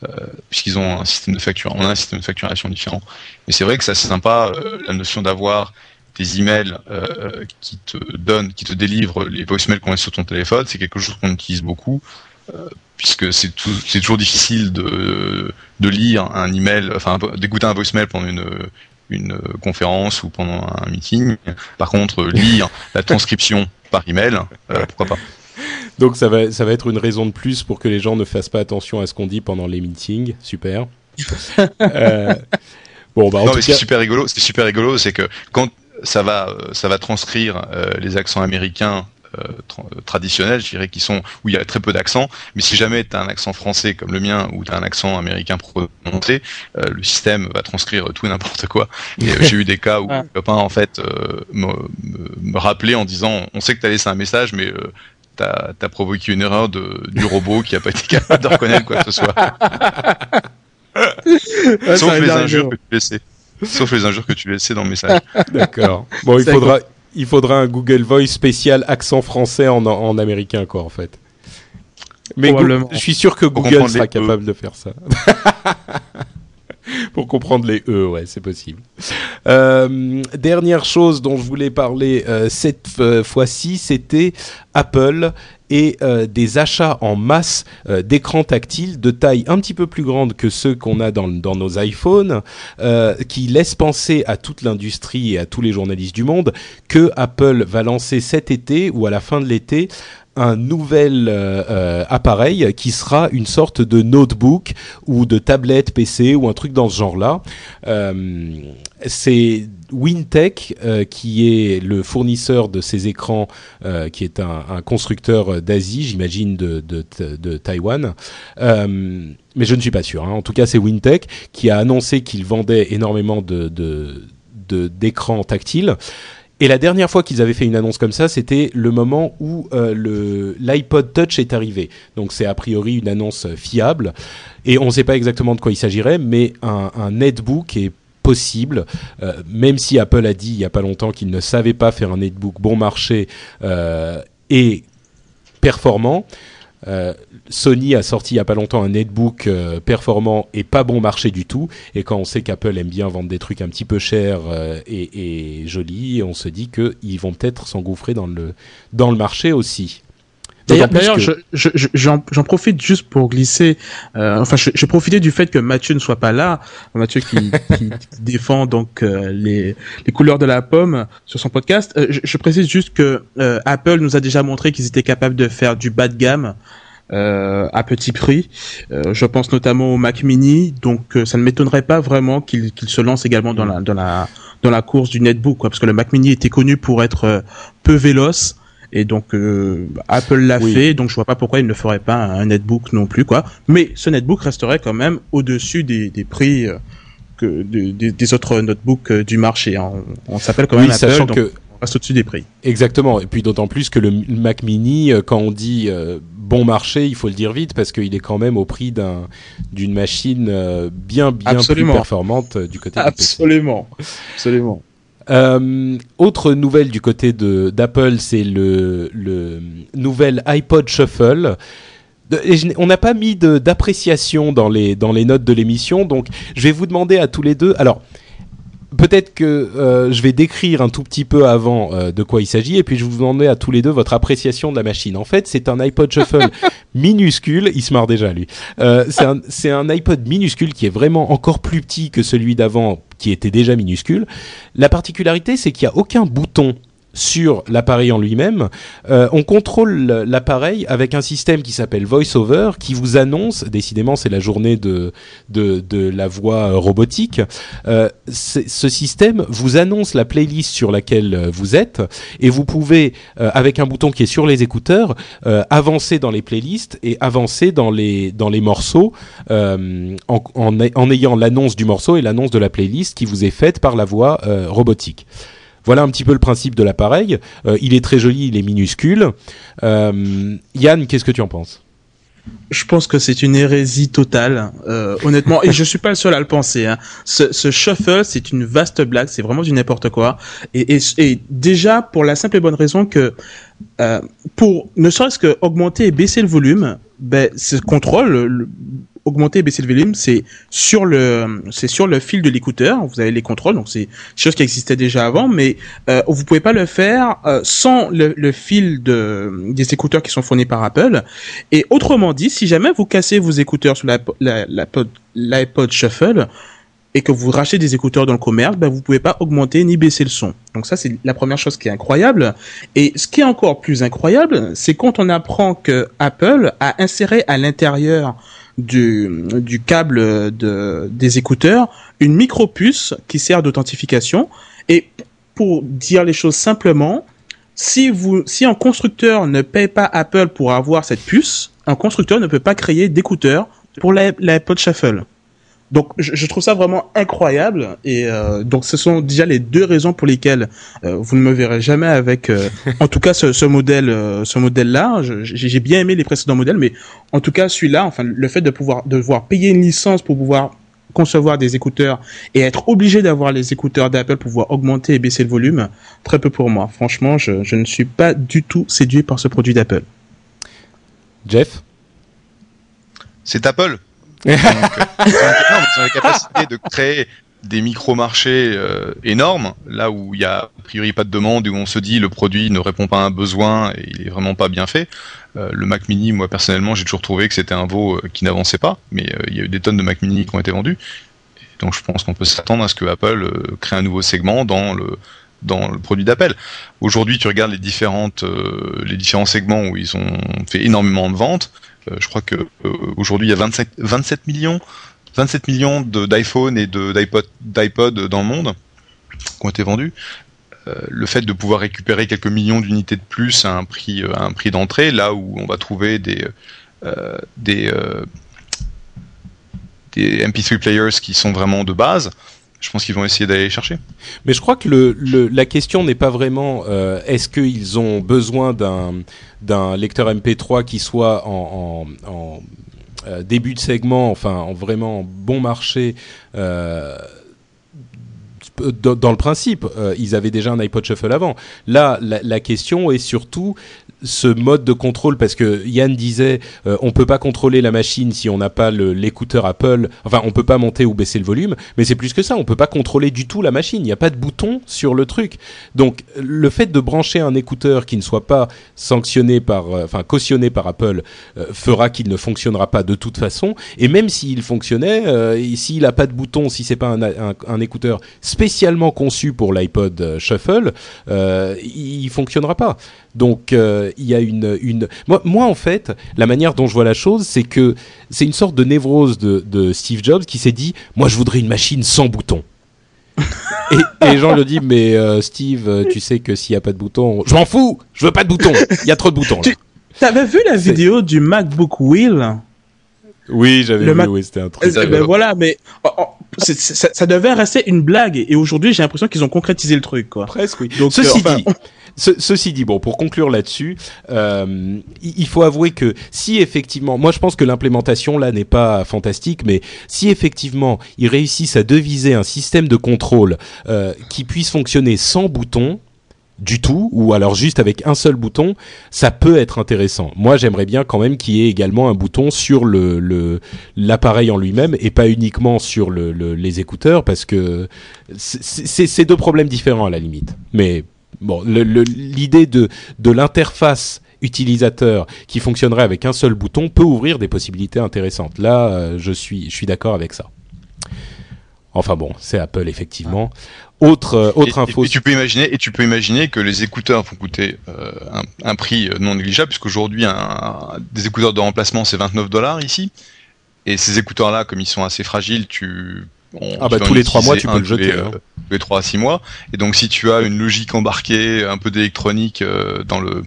euh, puisqu'ils ont un système de facturation, on a un système de facturation différent. Mais c'est vrai que ça c'est sympa, euh, la notion d'avoir des emails euh, qui te donnent, qui te délivrent les voicemails qu'on a sur ton téléphone, c'est quelque chose qu'on utilise beaucoup, euh, puisque c'est toujours difficile de, de lire un email, enfin d'écouter un voicemail pendant une une conférence ou pendant un meeting. Par contre, lire la transcription par email, euh, pourquoi pas. Donc ça va, ça va être une raison de plus pour que les gens ne fassent pas attention à ce qu'on dit pendant les meetings. Super. euh, bon, bah, en non, mais c'est super rigolo. C'est super rigolo, c'est que quand ça va, ça va transcrire euh, les accents américains euh, traditionnels, je dirais, qui sont où il y a très peu d'accent. Mais si jamais tu as un accent français comme le mien ou tu as un accent américain prononcé, euh, le système va transcrire tout et n'importe quoi. Et j'ai eu des cas où le copain en fait me, me, rappelait en disant, on sait que tu as laissé un message, mais t'as as provoqué une erreur de, du robot qui a pas été capable de reconnaître quoi que ce soit. Sauf les injures que tu laissais. Sauf les injures que tu laissais dans le message. D'accord. Bon, il faudra, il faudra un Google Voice spécial accent français en, en américain, quoi, en fait. Mais je suis sûr que Google sera capable de faire ça. pour comprendre les E, ouais, c'est possible. Euh, dernière chose dont je voulais parler euh, cette euh, fois-ci, c'était Apple et des achats en masse d'écrans tactiles de taille un petit peu plus grande que ceux qu'on a dans, dans, nos iPhones, qui laissent penser à toute l'industrie et à tous les journalistes du monde que Apple va lancer cet été ou à la fin de l'été un nouvel euh, euh, appareil qui sera une sorte de notebook ou de tablette PC ou un truc dans ce genre-là. Euh, c'est Wintech qui est le fournisseur de ces écrans, qui est un, constructeur d'Asie, j'imagine de, Taïwan. mais je ne suis pas sûr. Hein. En tout cas, c'est Wintech qui a annoncé qu'il vendait énormément de d'écrans tactiles. Et la dernière fois qu'ils avaient fait une annonce comme ça, c'était le moment où euh, l'iPod Touch est arrivé. Donc c'est a priori une annonce fiable. Et on ne sait pas exactement de quoi il s'agirait, mais un, un netbook est possible, euh, même si Apple a dit il n'y a pas longtemps qu'il ne savait pas faire un netbook bon marché euh, et performant. Euh, Sony a sorti il y a pas longtemps un netbook euh, performant et pas bon marché du tout. Et quand on sait qu'Apple aime bien vendre des trucs un petit peu chers euh, et, jolis, on se dit qu'ils vont peut-être s'engouffrer dans le dans le marché aussi. D'ailleurs, j'en profite juste pour glisser. enfin, je, je profitais du fait que Mathieu ne soit pas là. Mathieu qui, qui défend donc les, les couleurs de la pomme sur son podcast. Je, je, précise juste que Apple nous a déjà montré qu'ils étaient capables de faire du bas de gamme euh, à petit prix. Euh, je pense notamment au Mac Mini, donc euh, ça ne m'étonnerait pas vraiment qu'il se lance également dans la dans la dans la course du netbook, quoi, parce que le Mac Mini était connu pour être peu véloce. Et donc Apple l'a fait, donc je vois pas pourquoi il ne ferait pas un netbook non plus quoi. Mais ce netbook resterait quand même au-dessus des, des prix que des, des, autres notebooks du marché. Hein. On, s'appelle quand même Apple, donc que... on reste au-dessus des prix. Exactement. Et puis d'autant plus que le Mac Mini, quand on dit bon marché, il faut le dire vite, parce qu'il est quand même au prix d'un d'une machine euh, bien bien plus performante euh, du côté Absolument, absolument. Euh, autre nouvelle du côté de d'Apple, c'est le, le nouvel iPod Shuffle. on n'a pas mis d'appréciation dans les dans les notes de l'émission, donc je vais vous demander à tous les deux. Alors, peut-être que euh, je vais décrire un tout petit peu avant euh, de quoi il s'agit et puis je vous demander à tous les deux votre appréciation de la machine. En fait, c'est un iPod Shuffle minuscule. Il se marre déjà lui. Euh, c'est un, c'est un iPod minuscule qui est vraiment encore plus petit que celui d'avant qui était déjà minuscule. La particularité, c'est qu'il n'y a aucun bouton sur l'appareil en lui-même. Euh, on contrôle l'appareil avec un système qui s'appelle VoiceOver qui vous annonce, décidément c'est la journée de, de, de la voix robotique, euh, ce système vous annonce la playlist sur laquelle vous êtes et vous pouvez, euh, avec un bouton qui est sur les écouteurs, euh, avancer dans les playlists et avancer dans les, dans les morceaux euh, en, en, en ayant l'annonce du morceau et l'annonce de la playlist qui vous est faite par la voix robotique. Voilà un petit peu le principe de l'appareil. Euh, il est très joli, il est minuscule. Euh, Yann, qu'est-ce que tu en penses? Je pense que c'est une hérésie totale, euh, honnêtement, et je suis pas le seul à le penser. Hein. Ce, shuffle, c'est une vaste blague, c'est vraiment du n'importe quoi. Et, déjà pour la simple et bonne raison que pour ne serait-ce que augmenter et baisser le volume, ben ce contrôle, le, augmenter et baisser le volume, c'est sur le c'est sur le fil de l'écouteur. Vous avez les contrôles, donc c'est chose qui existait déjà avant, mais euh, vous pouvez pas le faire euh, sans le, fil de des écouteurs qui sont fournis par Apple. Et autrement dit, si jamais vous cassez vos écouteurs sur l'iPod Shuffle et que vous rachetez des écouteurs dans le commerce, ben vous pouvez pas augmenter ni baisser le son. Donc ça c'est la première chose qui est incroyable. Et ce qui est encore plus incroyable, c'est quand on apprend que Apple a inséré à l'intérieur du, du câble de, des écouteurs une micro-puce qui sert d'authentification. Et pour dire les choses simplement, si vous, si un constructeur ne paye pas Apple pour avoir cette puce, un constructeur ne peut pas créer d'écouteurs pour l'iPod Shuffle. Donc je, trouve ça vraiment incroyable et euh, donc ce sont déjà les deux raisons pour lesquelles euh, vous ne me verrez jamais avec euh, en tout cas ce, ce modèle ce modèle là j'ai bien aimé les précédents modèles mais en tout cas celui-là enfin le fait de pouvoir de devoir payer une licence pour pouvoir concevoir des écouteurs et être obligé d'avoir les écouteurs d'Apple pour pouvoir augmenter et baisser le volume très peu pour moi. Franchement je, je ne suis pas du tout séduit par ce produit d'Apple. Jeff? C'est Apple ils ont la capacité de créer des micro-marchés euh, énormes, là où il y a a priori pas de demande, où on se dit le produit ne répond pas à un besoin et il est vraiment pas bien fait. Euh, le Mac Mini, moi personnellement, j'ai toujours trouvé que c'était un veau euh, qui n'avançait pas, mais il y a eu des tonnes de Mac Mini qui ont été vendus. Donc je pense qu'on peut s'attendre à ce que Apple crée un nouveau segment dans le dans le produit d'Apple. Aujourd'hui, tu regardes les différentes les différents segments où ils ont fait énormément de ventes. Je crois que aujourd'hui il y a 25, 27 millions 27 millions d'iPhone et d'iPod dans le monde qui ont été vendus. Euh, le fait de pouvoir récupérer quelques millions d'unités de plus à un prix, d'entrée, là où on va trouver des, euh, euh, des MP3 players qui sont vraiment de base, je pense qu'ils vont essayer d'aller les chercher. Mais je crois que la question n'est pas vraiment euh, est-ce qu'ils ont besoin d'un lecteur MP3 qui soit en, euh, début de segment, enfin en vraiment bon marché. Euh, dans le principe, ils avaient déjà un iPod Shuffle avant. Là, la question est surtout ce mode de contrôle parce que Yann disait euh, on peut pas contrôler la machine si on n'a pas l'écouteur Apple. Enfin on peut pas monter ou baisser le volume mais c'est plus que ça. On peut pas contrôler du tout la machine. Il n'y a pas de bouton sur le truc. Donc le fait de brancher un écouteur qui ne soit pas sanctionné par euh, enfin cautionné par Apple euh, fera qu'il ne fonctionnera pas de toute façon. Et même s'il fonctionnait euh, s'il a pas de bouton si c'est pas un, un, un, écouteur spécialement conçu pour l'iPod Shuffle il fonctionnera pas donc euh, il y a une, une... Moi, moi, en fait, la manière dont je vois la chose, c'est que c'est une sorte de névrose de, de Steve Jobs qui s'est dit, moi je voudrais une machine sans bouton. et, et, les gens le disent, mais euh, Steve, tu sais que s'il n'y a pas de bouton, je m'en fous, je veux pas de bouton, il y a trop de boutons. Là. Tu avais vu la vidéo du MacBook Wheel Oui, j'avais vu, Mac... oui, c'était un truc. Euh, ben voilà, mais oh, oh, ça, ça, devait rester une blague, et aujourd'hui j'ai l'impression qu'ils ont concrétisé le truc, quoi. Presque, oui. Donc, Ceci euh, enfin, dit, ce, ceci dit, bon, pour conclure là-dessus, euh, il faut avouer que si effectivement, moi je pense que l'implémentation là n'est pas fantastique, mais si effectivement ils réussissent à deviser un système de contrôle euh, qui puisse fonctionner sans bouton, du tout, ou alors juste avec un seul bouton, ça peut être intéressant. Moi, j'aimerais bien quand même qu'il y ait également un bouton sur le l'appareil en lui-même et pas uniquement sur le, les écouteurs, parce que c'est deux problèmes différents à la limite. Mais bon, l'idée de de l'interface utilisateur qui fonctionnerait avec un seul bouton peut ouvrir des possibilités intéressantes. Là, euh, je suis je suis d'accord avec ça. Enfin bon, c'est Apple effectivement. Autre euh, autre info. Et, tu peux imaginer et tu peux imaginer que les écouteurs vont coûter euh, un, prix non négligeable puisqu'aujourd'hui des écouteurs de remplacement c'est 29 dollars ici. Et ces écouteurs là, comme ils sont assez fragiles, tu ah bah tous les trois mois tu peux le jeter. Hein. Tous les trois à six mois. Et donc si tu as une logique embarquée, un peu d'électronique dans le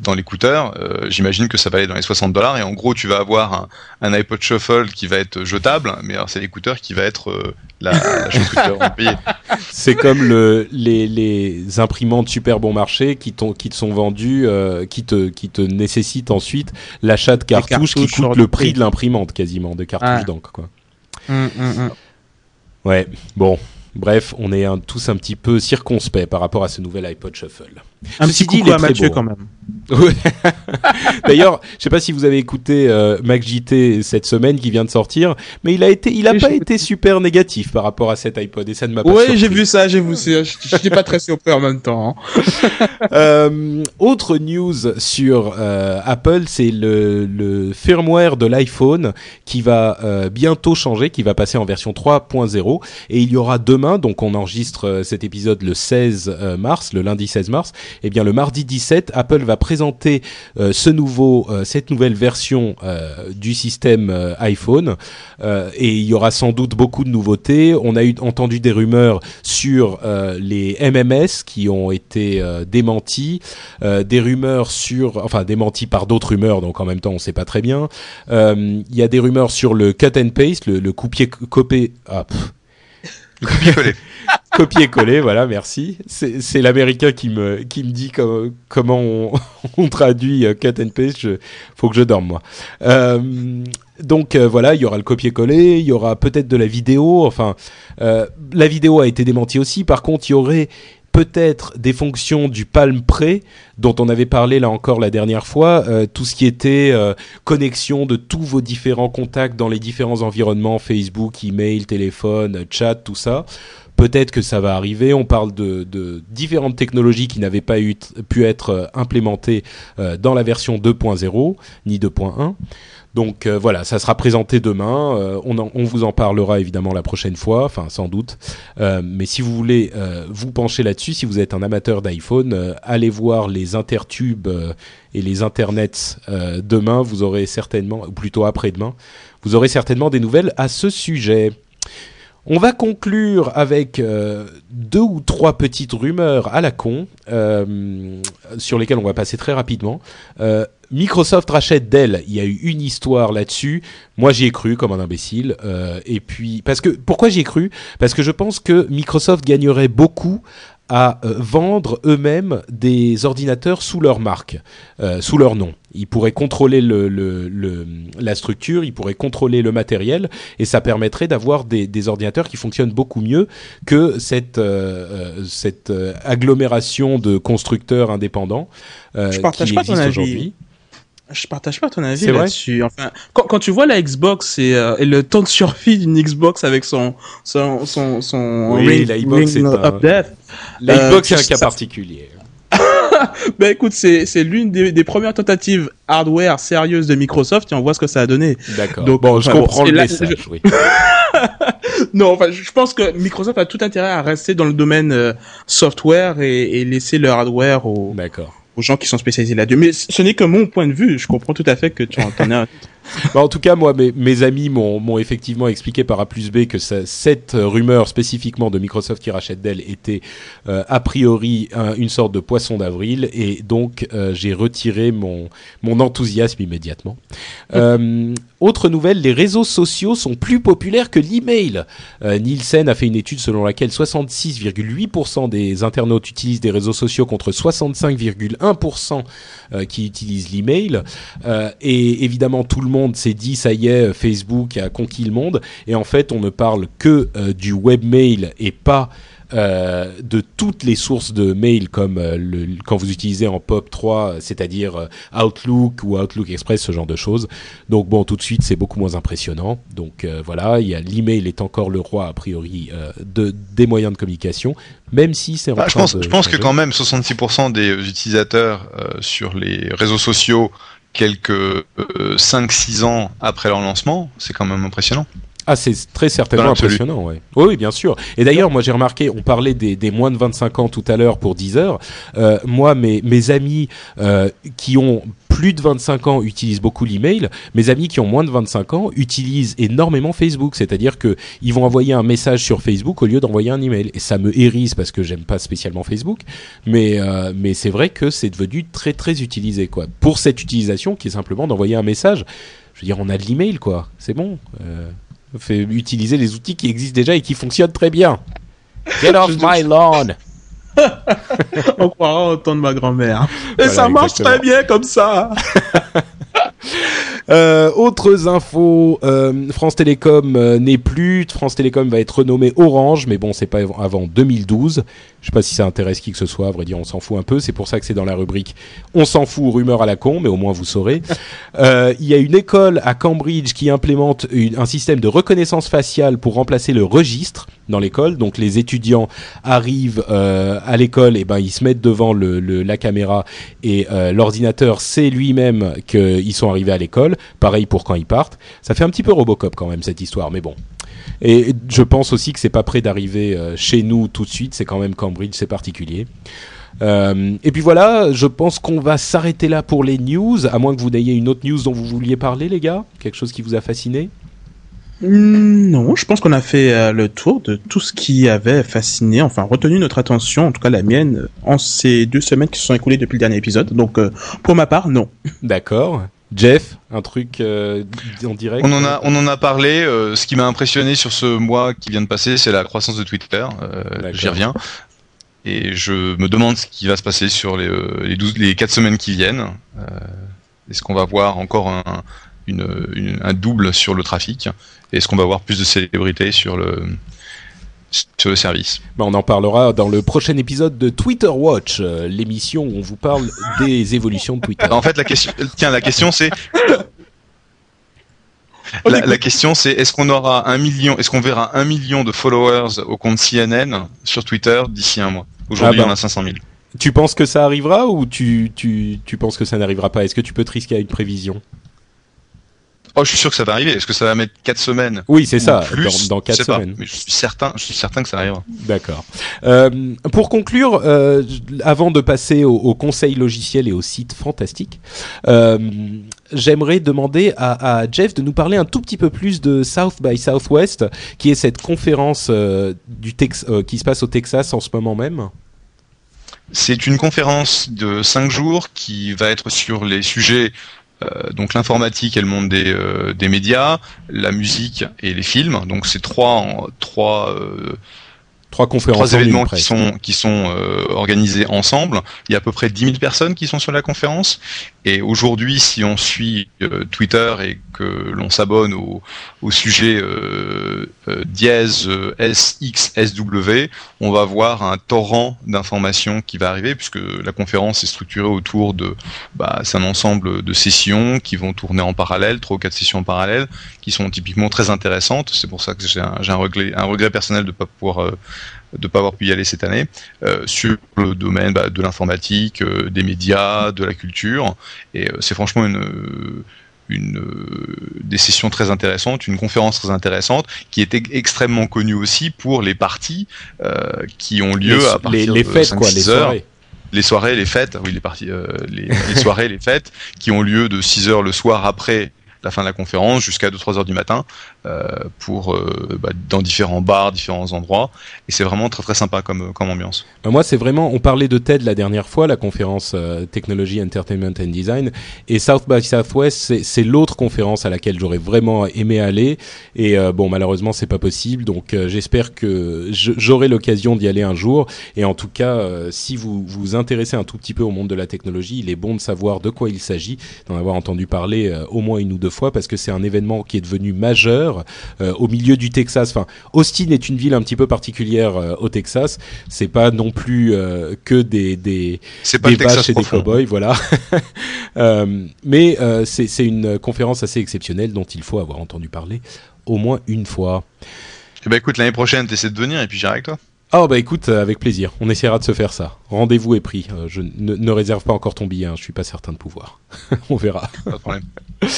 dans l'écouteur, euh, j'imagine que ça va aller dans les 60 dollars et en gros tu vas avoir un, iPod Shuffle qui va être jetable, mais alors c'est l'écouteur qui va être euh, la, la, chose que tu vas payer. C'est comme le, les, les imprimantes super bon marché qui, qui te sont vendues, euh, qui, te, qui te nécessitent ensuite l'achat de cartouches, qui coûtent le prix de l'imprimante quasiment, de cartouches d'encre quoi. Hum, hum, hum. Ouais, bon, Bref, on est tous un petit peu circonspect par rapport à ce nouvel iPod Shuffle. Un petit coucou à Mathieu quand même. D'ailleurs, je sais pas si vous avez écouté euh, MacJT cette semaine qui vient de sortir, mais il a été, il a pas été super négatif par rapport à cet iPod et ça ne m'a pas. Oui, j'ai vu ça, j'ai vu ça. Je n'étais pas très surpris en même temps. Hein. euh, autre news sur euh, Apple, c'est le, le, firmware de l'iPhone qui va euh, bientôt changer, qui va passer en version 3.0 et il y aura demain, donc on enregistre cet épisode le 16 mars, le lundi 16 mars, eh bien le mardi 17, Apple va présenter euh, ce nouveau, euh, cette nouvelle version euh, du système iPhone et il y aura sans doute beaucoup de nouveautés. On a eu entendu des rumeurs sur les MMS qui ont été démentis, des rumeurs sur, enfin démentis par d'autres rumeurs, donc en même temps on ne sait pas très bien. Il y a des rumeurs sur le cut and paste, le, le coupier copé. Ah, copier-coller. Copier-coller, voilà, merci. C'est l'américain qui me, qui me dit comment on, traduit euh, cut and paste. Faut que je dorme, moi. Euh, donc euh, voilà, il y aura le copier-coller, il y aura peut-être de la vidéo. Enfin, la vidéo a été démentie aussi. Par contre, il y aurait peut-être des fonctions du Palm Pre dont on avait parlé là encore la dernière fois, tout ce qui était connexion de tous vos différents contacts dans les différents environnements, Facebook, email, téléphone, chat, tout ça. Peut-être que ça va arriver. On parle de, différentes technologies qui n'avaient pas pu être euh, implémentées dans la version 2.0 ni 2.1. Donc euh, voilà, ça sera présenté demain. Euh, on, vous en parlera évidemment la prochaine fois, enfin sans doute. Euh, mais si vous voulez vous pencher là-dessus, si vous êtes un amateur d'iPhone, allez voir les intertubes et les internets demain. Vous aurez certainement, ou plutôt après-demain, vous aurez certainement des nouvelles à ce sujet. On va conclure avec deux ou trois petites rumeurs à la con sur lesquelles on va passer très rapidement. Microsoft rachète Dell. Il y a eu une histoire là-dessus. Moi, j'y ai cru comme un imbécile. Euh, et puis, parce que pourquoi j'y ai cru? Parce que je pense que Microsoft gagnerait beaucoup à euh, vendre eux-mêmes des ordinateurs sous leur marque, euh, sous leur nom. Ils pourraient contrôler le, le, le, la structure, ils pourraient contrôler le matériel, et ça permettrait d'avoir des, des, ordinateurs qui fonctionnent beaucoup mieux que cette, euh, cette agglomération de constructeurs indépendants Je partage qui pas existe aujourd'hui. Je partage pas ton avis là-dessus. Enfin, quand, quand, tu vois la Xbox et, euh, et le temps de survie d'une Xbox avec son son son, son oui, ring, la Xbox of un... death. La Xbox euh, c'est un cas ça... particulier. ben écoute, c'est c'est l'une des, des, premières tentatives hardware sérieuses de Microsoft et on voit ce que ça a donné. D'accord. Donc bon, je comprends le message. Je... Oui. non, enfin, je pense que Microsoft a tout intérêt à rester dans le domaine euh, software et, et laisser le hardware au. D'accord aux gens qui sont spécialisés là-dessus. Mais ce n'est que mon point de vue. Je comprends tout à fait que tu en aies un. bah, en tout cas, moi, mes, mes amis m'ont effectivement expliqué par A plus B que ça, cette rumeur spécifiquement de Microsoft qui rachète Dell était euh, a priori un, une sorte de poisson d'avril et donc euh, j'ai retiré mon, mon enthousiasme immédiatement. euh, autre nouvelle, les réseaux sociaux sont plus populaires que l'email. Nielsen a fait une étude selon laquelle 66,8% des internautes utilisent des réseaux sociaux contre 65,1% euh, qui utilisent l'email. Et évidemment, tout le monde s'est dit, ça y est, Facebook a conquis le monde. Et en fait, on ne parle que euh, du webmail et pas euh, de toutes les sources de mail comme euh, le, quand vous utilisez en POP 3, c'est-à-dire euh, Outlook ou Outlook Express, ce genre de choses. Donc bon, tout de suite, c'est beaucoup moins impressionnant. Donc voilà, il y a l'email est encore le roi a priori de des moyens de communication, même si c'est. Bah, je pense, de je pense que quand même 66% des utilisateurs sur les réseaux sociaux quelques euh, 5-6 ans après leur lancement, c'est quand même impressionnant. Ah, c'est très certainement impressionnant, ouais. Oui, oui, bien sûr. Et d'ailleurs, moi, j'ai remarqué, on parlait des, des moins de 25 ans tout à l'heure pour Deezer. Euh, moi, mes, mes amis euh, qui ont plus de 25 ans utilisent beaucoup l'email. Mes amis qui ont moins de 25 ans utilisent énormément Facebook. C'est-à-dire que ils vont envoyer un message sur Facebook au lieu d'envoyer un email. Et ça me hérisse parce que j'aime pas spécialement Facebook. Mais, euh, mais c'est vrai que c'est devenu très, très utilisé, quoi. Pour cette utilisation qui est simplement d'envoyer un message. Je veux dire, on a de l'email, quoi. C'est bon. Fait utiliser les outils qui existent déjà et qui fonctionnent très bien. Get off my lawn. On croira au temps de ma grand-mère. Et Voilà, ça marche exactement. très bien comme ça. Euh, autres infos, euh, France Télécom euh, n'est plus. France Télécom va être renommée Orange, mais bon, c'est pas avant 2012. Je sais pas si ça intéresse qui que ce soit. À vrai dire, on s'en fout un peu. C'est pour ça que c'est dans la rubrique. On s'en fout, rumeur à la con, mais au moins vous saurez. Euh, Il y a une école à Cambridge qui implémente une- un système de reconnaissance faciale pour remplacer le registre dans l'école. Donc les étudiants arrivent euh, à l'école, et ben ils se mettent devant le, le- la caméra et euh, l'ordinateur sait lui-même qu'ils sont arrivés à l'école. Pareil pour quand ils partent. Ça fait un petit peu Robocop quand même cette histoire, mais bon. Et je pense aussi que c'est pas prêt d'arriver euh, chez nous tout de suite. C'est quand même Cambridge, c'est particulier. Euh, et puis voilà, je pense qu'on va s'arrêter là pour les news, à moins que vous n'ayez une autre news dont vous vouliez parler, les gars. Quelque chose qui vous a fasciné? Hmm, Non, je pense qu'on a fait euh, le tour de tout ce qui avait fasciné, enfin retenu notre attention, en tout cas la mienne, en ces deux semaines qui se sont écoulées depuis le dernier épisode. Donc euh, pour ma part, non. D'accord. Jeff, un truc euh, en direct On en a, on en a parlé. euh, ce qui m'a impressionné sur ce mois qui vient de passer, c'est la croissance de Twitter. Euh. J'y reviens. Et je me demande ce qui va se passer sur les, euh, les, 12, les 4 semaines qui viennent. Euh, Est-ce qu'on va voir encore un, une, une- un double sur le trafic? Est-ce qu'on va voir plus de célébrités sur le, sur le service Bah, on en parlera dans le prochain épisode de Twitter Watch, euh, l'émission où on vous parle des évolutions de Twitter. En fait, la question, tiens, la question c'est. On La, question c'est est-ce qu'on aura un million, est-ce qu'on verra un million de followers au compte CNN sur Twitter d'ici un mois? Aujourd'hui, Ah ben. on a 500 000. Tu penses que ça arrivera ou tu, tu, tu penses que ça n'arrivera pas? Est-ce que tu peux te risquer à une prévision? Oh, je suis sûr que ça va arriver. Est-ce que ça va mettre 4 semaines Oui, c'est ça, plus dans, dans Je 4 sais pas, semaines. mais je suis certain, je suis certain que ça arrivera. D'accord. Euh, pour conclure, euh, avant de passer au, au conseil logiciel et au site fantastique, euh, j'aimerais demander à, à Jeff de nous parler un tout petit peu plus de South by Southwest, qui est cette conférence euh, du Tex euh, qui se passe au Texas en ce moment même. C'est une conférence de 5 jours qui va être sur les sujets euh, donc l'informatique et le monde des, euh, des médias, la musique et les films. Donc c'est trois trois euh, Trois conférences. événements qui sont qui sont euh, organisés ensemble. Il y a à peu près 10 000 personnes qui sont sur la conférence. Et aujourd'hui, si on suit euh, Twitter et que l'on s'abonne au, sujet euh, euh, dièse SXSW, on va voir un torrent d'informations qui va arriver puisque la conférence est structurée autour de bah, c'est un ensemble de sessions qui vont tourner en parallèle, trois ou quatre sessions en parallèle, qui sont typiquement très intéressantes. C'est pour ça que j'ai un, un regret, personnel de pas pouvoir de pas avoir pu y aller cette année euh, sur le domaine bah, de l'informatique, euh, des médias, de la culture. Et euh, c'est franchement une une des sessions très intéressantes, une conférence très intéressante qui était extrêmement connue aussi pour les parties qui ont lieu les, à partir les, les de fêtes, 5, quoi, les 6 heures soirées. les soirées, les fêtes, oui, les parties, euh, les, les soirées, les fêtes, qui ont lieu de 6 heures le soir après la fin de la conférence jusqu'à 2-3 heures du matin pour euh, bah, dans différents bars, différents endroits. Et c'est vraiment très très sympa comme, comme ambiance. Euh, Moi, c'est vraiment. On parlait de TED la dernière fois, la conférence euh, Technology, Entertainment and Design, et South by Southwest, c'est- l'autre conférence à laquelle j'aurais vraiment aimé aller. Et euh, bon, malheureusement, c'est pas possible. Donc, euh, j'espère que j'aurai l'occasion d'y aller un jour. Et en tout cas, euh, si vous vous intéressez un tout petit peu au monde de la technologie, il est bon de savoir de quoi il s'agit, d'en avoir entendu parler euh, au moins une ou deux de fois parce que c'est un événement qui est devenu majeur euh, au milieu du Texas. Enfin, Austin est une ville un petit peu particulière euh, au Texas. C'est pas non plus euh, que des des, des vaches et des cowboys, voilà. Mais c'est c'est une conférence assez exceptionnelle dont il faut avoir entendu parler au moins une fois. Eh ben écoute, l'année prochaine, t'essaies de venir et puis j'irai avec toi. Oh bah écoute, avec plaisir. On essaiera de se faire ça. Rendez-vous est pris. Je ne, ne réserve pas encore ton billet. hein. Je suis pas certain de pouvoir. On verra. Pas de problème.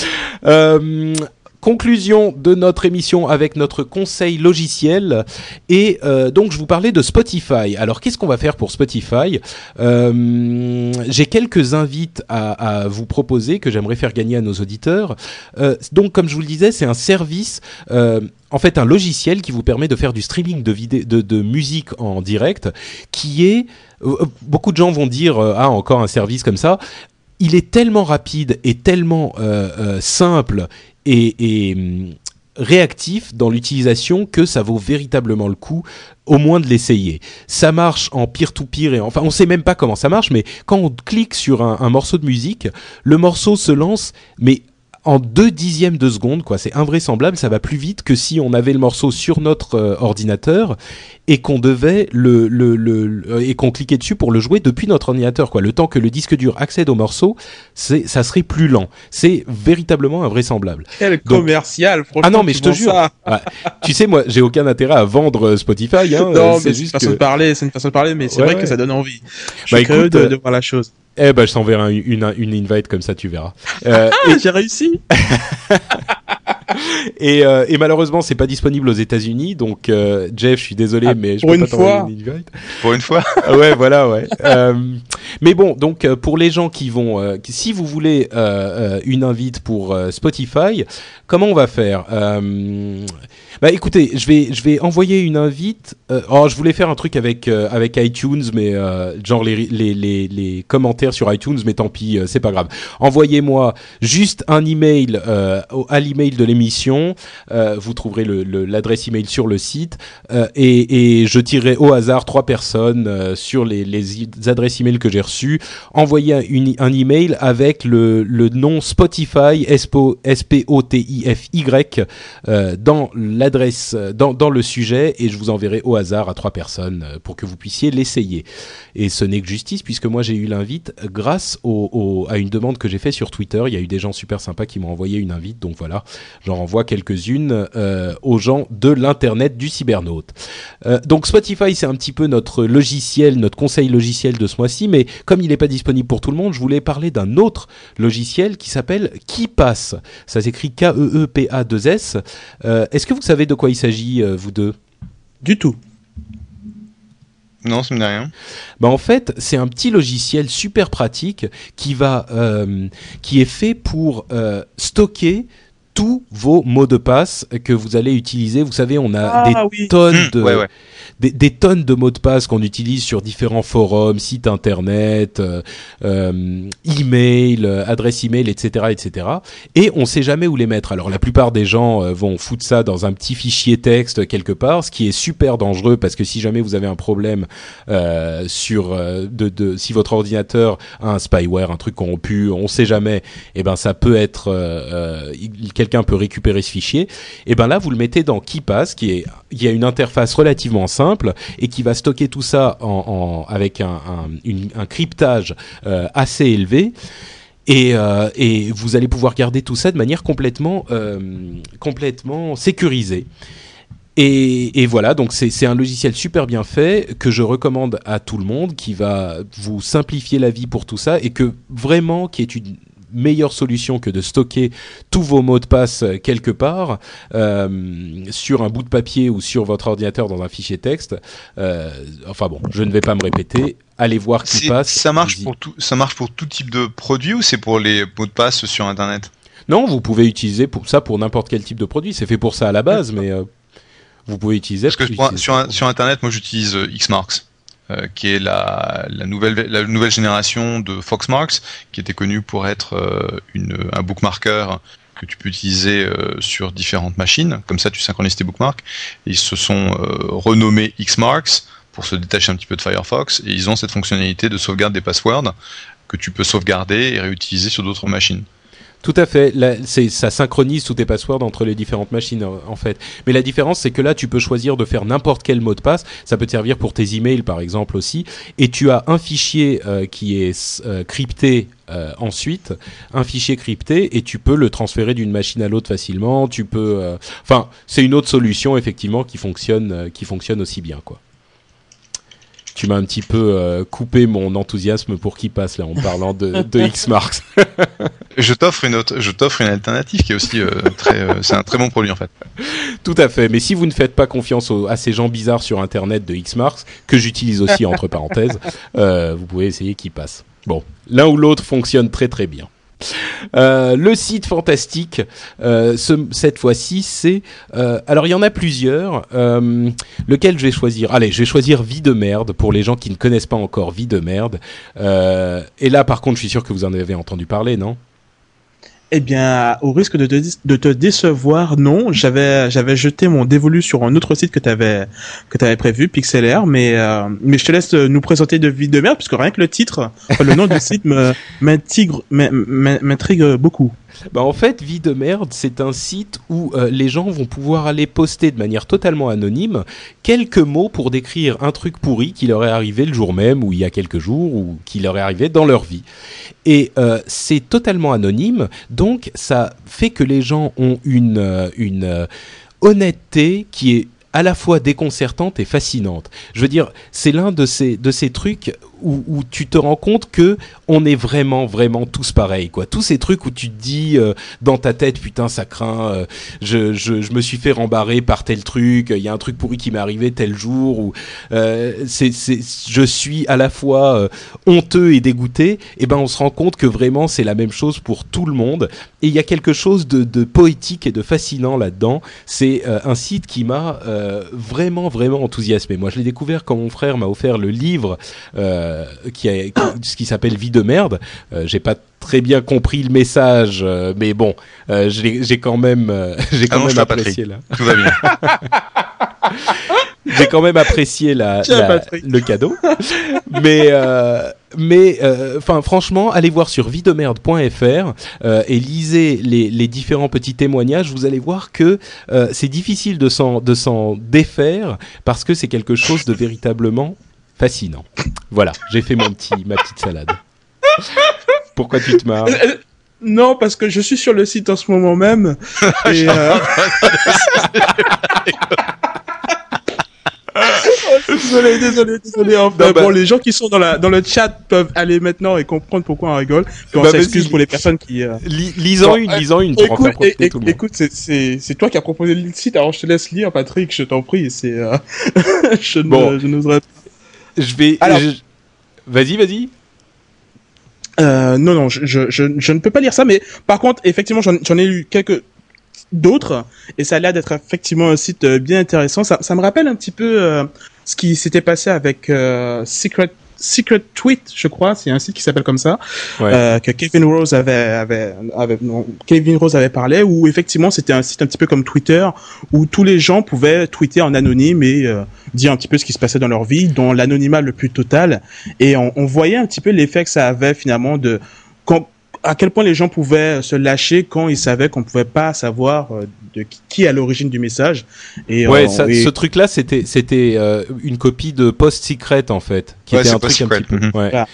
Euh, conclusion de notre émission avec notre conseil logiciel et euh, donc je vous parlais de Spotify. Alors qu'est-ce qu'on va faire pour Spotify? Euh, J'ai quelques invites à, vous proposer que j'aimerais faire gagner à nos auditeurs. Euh, donc comme je vous le disais, c'est un service. en fait, un logiciel qui vous permet de faire du streaming de, musique en direct, qui est beaucoup de gens vont dire ah encore un service comme ça. Il est tellement rapide et tellement simple et, hum, réactif dans l'utilisation que ça vaut véritablement le coup au moins de l'essayer. Ça marche en peer-to-peer et enfin on sait même pas comment ça marche mais quand on clique sur un, un morceau de musique, le morceau se lance mais en deux dixièmes de seconde, quoi. C'est invraisemblable, ça va plus vite que si on avait le morceau sur notre euh, ordinateur et qu'on devait le, le, le, et qu'on cliquait dessus pour le jouer depuis notre ordinateur, quoi. Le temps que le disque dur accède au morceau, c'est, ça serait plus lent. C'est véritablement invraisemblable. Quel Donc- commercial, franchement. Ah non, mais je te jure. Ouais. tu sais, moi, j'ai aucun intérêt à vendre Spotify, hein. Non, mais c'est une façon que- de parler, c'est une façon de parler, mais c'est Ouais, vrai ouais. que ça donne envie. Je Bah, suis écoute, de, euh, de voir la chose. Eh ben, je t'enverrai un- une, une invite comme ça, tu verras. Euh, Ah, j'ai réussi. Et, euh, et malheureusement, c'est pas disponible aux États-Unis, donc euh, Jeff, je suis désolé, Ah, mais je pour peux une pas t'envoyer fois. une invite. Pour une fois. Ah ouais, voilà, ouais. Euh, mais bon, donc euh, pour les gens qui vont, euh, qui- si vous voulez euh, euh, une invite pour euh, Spotify, comment on va faire Euh, Bah écoutez, je vais, je vais envoyer une invite. euh, oh, je voulais faire un truc avec euh, avec iTunes, mais euh, genre les, les les les commentaires sur iTunes, mais tant pis, euh, c'est pas grave. Envoyez-moi juste un email euh, au- à l'email de l'émission. Euh, vous trouverez le- le- l'adresse email sur le site et, et je tirerai au hasard trois personnes sur les, les adresses email que j'ai reçues. Envoyez un, une- un email avec le, le nom Spotify S-P-O-T-I-F-Y dans l'adresse, euh, dans, le sujet et je vous enverrai au hasard à trois personnes euh, pour que vous puissiez l'essayer. Et ce n'est que justice puisque moi j'ai eu l'invite grâce à une demande que j'ai fait sur Twitter. Il y a eu des gens super sympas qui m'ont envoyé une invite, donc voilà, j'en renvoie quelques-unes euh, aux gens de l'internet du cybernaute. Donc Spotify, c'est un petit peu notre logiciel, notre conseil logiciel de ce mois-ci, mais comme il n'est pas disponible pour tout le monde, je voulais parler d'un autre logiciel qui s'appelle KeePass. Ça s'écrit E K-E-E-P-A-2-S. Euh, Est-ce que vous savez de quoi il s'agit, euh, vous deux? Du tout. Non, ça me dit rien. Bah en fait, c'est un petit logiciel super pratique qui va, euh, qui est fait pour euh, stocker tous vos mots de passe que vous allez utiliser. Vous savez, on a Ah des oui. tonnes Mmh, de ouais, ouais. Des, des tonnes de mots de passe qu'on utilise sur différents forums, sites internet, euh, euh, email, euh, adresse email, etc., etc. Et on sait jamais où les mettre. Alors la plupart des gens euh, vont foutre ça dans un petit fichier texte quelque part, ce qui est super dangereux parce que si jamais vous avez un problème euh, sur de, de si votre ordinateur a un spyware, un truc corrompu, on sait jamais. Et ben ça peut être il- quelqu'un peut récupérer ce fichier. Et ben là vous le mettez dans KeePass qui est il y a une interface relativement simple et qui va stocker tout ça en, avec un, cryptage euh, assez élevé. Et, euh, et vous allez pouvoir garder tout ça de manière complètement, euh, complètement sécurisée. Et, et voilà, donc c'est un logiciel super bien fait que je recommande à tout le monde, qui va vous simplifier la vie pour tout ça et que vraiment qui est une meilleure solution que de stocker tous vos mots de passe euh, quelque part euh, sur un bout de papier ou sur votre ordinateur dans un fichier texte. Euh, enfin bon, je ne vais pas me répéter. Allez voir qui passe. Ça marche pour tout, ça marche pour tout type de produit ou c'est pour les mots de passe sur Internet? Non, vous pouvez utiliser pour ça pour n'importe quel type de produit. C'est fait pour ça à la base, mais euh, vous pouvez utiliser. Parce que utiliser sur, sur Internet, moi j'utilise Xmarks, euh, qui est la, nouvelle, génération de Foxmarks, qui était connue pour être euh, un bookmarker que tu peux utiliser euh, sur différentes machines. Comme ça, tu synchronises tes bookmarks. Ils se sont renommés Xmarks pour se détacher un petit peu de Firefox. Et ils ont cette fonctionnalité de sauvegarde des passwords que tu peux sauvegarder et réutiliser sur d'autres machines. Tout à fait. Ça synchronise tous tes passwords entre les différentes machines, en- fait. Mais la différence, c'est que là, tu peux choisir de faire n'importe quel mot de passe. Ça peut te servir pour tes emails, par exemple, aussi. Et tu as un fichier euh, qui est euh, crypté euh, ensuite, un fichier crypté, et tu peux le transférer d'une machine à l'autre facilement. Tu peux. Enfin, c'est une autre solution, effectivement, qui fonctionne, qui fonctionne aussi bien, quoi. Tu m'as un petit peu euh, coupé mon enthousiasme pour qui passe là en parlant de, de Xmarks. Je t'offre une autre, je t'offre une alternative qui est aussi euh, très, euh, c'est un très bon produit en fait. Tout à fait. Mais si vous ne faites pas confiance aux- à ces gens bizarres sur Internet de Xmarks, que j'utilise aussi entre parenthèses, euh, vous pouvez essayer qui passe. Bon, l'un ou l'autre fonctionne très très bien. Euh, le site fantastique, euh, ce- cette fois-ci, c'est... euh, alors, il y en a plusieurs. Lequel je vais choisir? Allez, je vais choisir Vie de merde pour les gens qui ne connaissent pas encore Vie de merde. Et là, par contre, je suis sûr que vous en avez entendu parler, non? Eh bien, au risque de te, de te décevoir, non. J'avais j'avais jeté mon dévolu sur un autre site que t'avais que t'avais prévu, Pixelair, mais euh, mais je te laisse nous présenter de vie de merde puisque rien que le titre, le nom du site me m'intrigue m'in- m'in- m'intrigue beaucoup. Bah en fait, Vie de merde, c'est un site où euh, les gens vont pouvoir aller poster de manière totalement anonyme quelques mots pour décrire un truc pourri qui leur est arrivé le jour même ou il y a quelques jours ou qui leur est arrivé dans leur vie. Et euh, c'est totalement anonyme, donc ça fait que les gens ont une, euh, une honnêteté qui est à la fois déconcertante et fascinante. Je veux dire, c'est l'un de ces, de ces trucs où, tu te rends compte que on est vraiment, vraiment tous pareils, quoi. Tous ces trucs où tu te dis euh, dans ta tête, putain, ça craint, euh, je, je, me suis fait rembarrer par tel truc, il y a un truc pourri qui m'est arrivé tel jour, ou euh, c'est, je suis à la fois honteux et dégoûté, et ben on se rend compte que vraiment c'est la même chose pour tout le monde. Et il y a quelque chose de, de poétique et de fascinant là-dedans. C'est un site qui m'a vraiment, vraiment enthousiasmé. Moi, je l'ai découvert quand mon frère m'a offert le livre qui a, qui- ce qui s'appelle Vie de merde. Euh, j'ai pas très bien compris le message, euh, mais bon, euh, j'ai quand même, euh, j'ai quand Allonge-toi, même apprécié là. Tout va bien. J'ai quand même apprécié la, le cadeau. mais euh, mais euh, enfin franchement, allez voir sur videmerde.fr euh, et lisez les, les différents petits témoignages. Vous allez voir que euh, c'est difficile de s'en de s'en défaire parce que c'est quelque chose de véritablement fascinant. Voilà, j'ai fait mon petit ma petite salade. Pourquoi tu te marres Euh, Non, parce que je suis sur le site en ce moment même. et, euh... Oh, désolé, désolé, désolé. Enfin, Non, bah- bon, les gens qui sont dans, la, dans le chat peuvent aller maintenant et comprendre pourquoi on rigole. On Bah, s'excuse pour les personnes qui. euh, Li- Lisant Bon, une, euh, une pour en Écoute, faire tout écoute, c'est- toi qui as proposé le site, alors je te laisse lire, Patrick, je t'en prie. C'est euh... je Bon. n'oserais Je vais. Je- Vas-y, vas-y. Euh, non, non, je, je, je, je ne peux pas lire ça, mais par contre, effectivement, j'en ai lu quelques d'autres, et ça a l'air d'être effectivement un site euh, bien intéressant. Ça, ça me rappelle un petit peu euh, ce qui s'était passé avec euh, Secret Secret Tweet, je crois, c'est un site qui s'appelle comme ça, Ouais. euh, que Kevin Rose avait, avait, avait non, Kevin Rose avait parlé, où effectivement c'était un site un petit peu comme Twitter, où tous les gens pouvaient tweeter en anonyme et euh, dire un petit peu ce qui se passait dans leur vie, dans l'anonymat le plus total, et on, on voyait un petit peu l'effet que ça avait finalement de quand, à quel point les gens pouvaient se lâcher quand ils savaient qu'on pouvait pas savoir euh, de qui, est à l'origine du message. Et Ouais, euh, ça- et- ce truc-là, c'était c'était euh, une copie de Post Secret en fait, qui Ouais, était c'est un truc Post un petit Secret, peu, mhm. ouais, Voilà.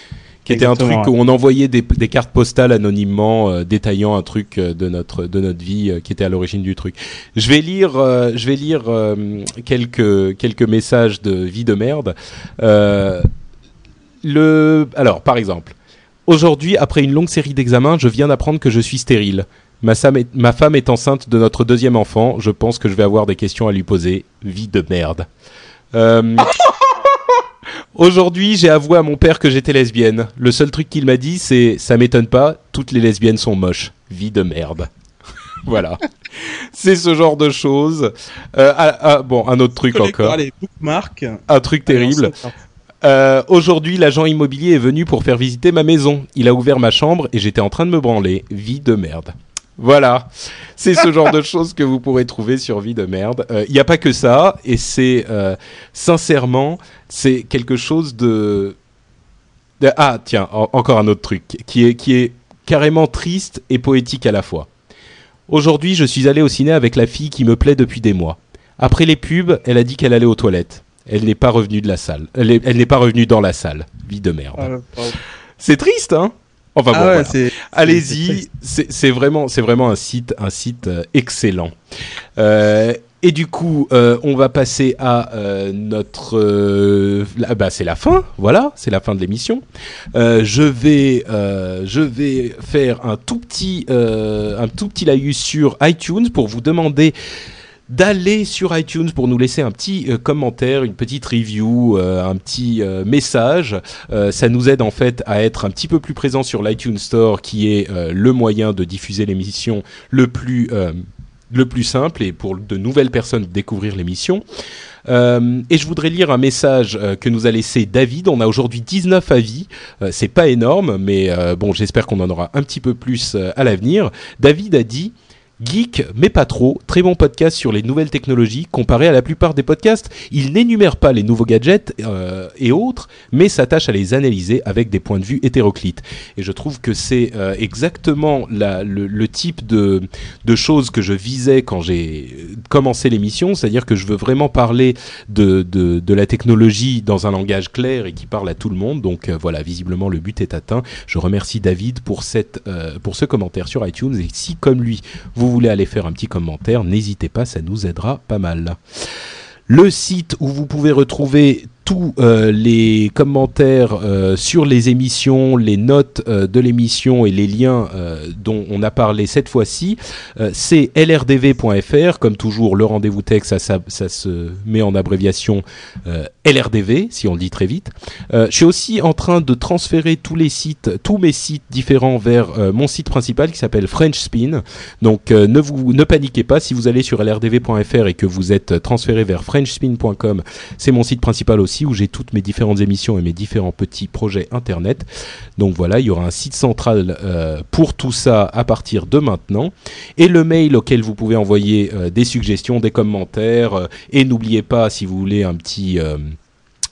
qui était un Exactement, truc où on envoyait des, des cartes postales anonymement euh, détaillant un truc euh, de notre de notre vie euh, qui était à l'origine du truc. Je vais lire euh, je vais lire euh, quelques quelques messages de vie de merde. Euh, le alors par exemple, aujourd'hui après une longue série d'examens, je viens d'apprendre que je suis stérile. Ma, sam est- ma femme est enceinte de notre deuxième enfant. Je pense que je vais avoir des questions à lui poser. Vie de merde. Euh, Aujourd'hui, j'ai avoué à mon père que j'étais lesbienne. Le seul truc qu'il m'a dit, c'est ça m'étonne pas, toutes les lesbiennes sont moches. Vie de merde. voilà. C'est ce genre de choses. Euh, ah, ah, bon, un autre truc encore. Allez, bookmark. Un truc terrible. Euh, Aujourd'hui, l'agent immobilier est venu pour faire visiter ma maison. Il a ouvert ma chambre et j'étais en train de me branler. Vie de merde. Voilà, c'est ce genre de choses que vous pourrez trouver sur Vie de merde. Il n'y a pas que ça, et c'est euh, sincèrement, c'est quelque chose de... de- Ah tiens, en- encore un autre truc qui est qui est carrément triste et poétique à la fois. Aujourd'hui, je suis allé au ciné avec la fille qui me plaît depuis des mois. Après les pubs, elle a dit qu'elle allait aux toilettes. Elle n'est pas revenue de la salle. Elle est- elle n'est pas revenue dans la salle. Vie de merde. Ah. C'est triste, hein? Enfin bon, Ah ouais, voilà. c'est- c'est Allez-y, c'est vraiment, c'est vraiment un site, un site euh, excellent. Euh, et du coup, euh, on va passer à euh, notre, euh, bah, c'est la fin, voilà, c'est la fin de l'émission. Je vais, je vais faire un tout petit, un tout petit laïus sur iTunes pour vous demander d'aller sur iTunes pour nous laisser un petit euh, commentaire, une petite review, euh, un petit euh, message. Ça nous aide en fait à être un petit peu plus présent sur l'iTunes Store, qui est le moyen de diffuser l'émission le plus le plus simple et pour de nouvelles personnes découvrir l'émission. Et je voudrais lire un message que nous a laissé David. On a aujourd'hui 19 avis. C'est pas énorme, mais bon, j'espère qu'on en aura un petit peu plus à l'avenir. David a dit Geek, mais pas trop. Très bon podcast sur les nouvelles technologies. Comparé à la plupart des podcasts, il n'énumère pas les nouveaux gadgets euh, et autres, mais s'attache à les analyser avec des points de vue hétéroclites. Et je trouve que c'est euh, exactement le, type de, choses que je visais quand j'ai euh, commencé l'émission. C'est-à-dire que je veux vraiment parler de, la technologie dans un langage clair et qui parle à tout le monde. Donc voilà, visiblement le but est atteint. Je remercie David pour, pour ce commentaire sur iTunes. Et si, comme lui, vous voulez aller faire un petit commentaire, n'hésitez pas, ça nous aidera pas mal. Le site où vous pouvez retrouver tous euh, les commentaires euh, sur les émissions, les notes euh, de l'émission et les liens euh, dont on a parlé cette fois-ci, euh, c'est lrdv.fr. Comme toujours, le rendez-vous texte, ça, ça, ça se met en abréviation euh, LRDV, si on le dit très vite. Je suis aussi en train de transférer tous les sites, tous mes sites différents vers mon site principal qui s'appelle French Spin. Donc ne vous ne paniquez pas si vous allez sur lrdv.fr et que vous êtes transféré vers frenchspin.com, c'est mon site principal aussi où j'ai toutes mes différentes émissions et mes différents petits projets internet. Donc voilà, il y aura un site central euh, pour tout ça à partir de maintenant et le mail auquel vous pouvez envoyer euh, des suggestions, des commentaires euh, et n'oubliez pas si vous voulez un petit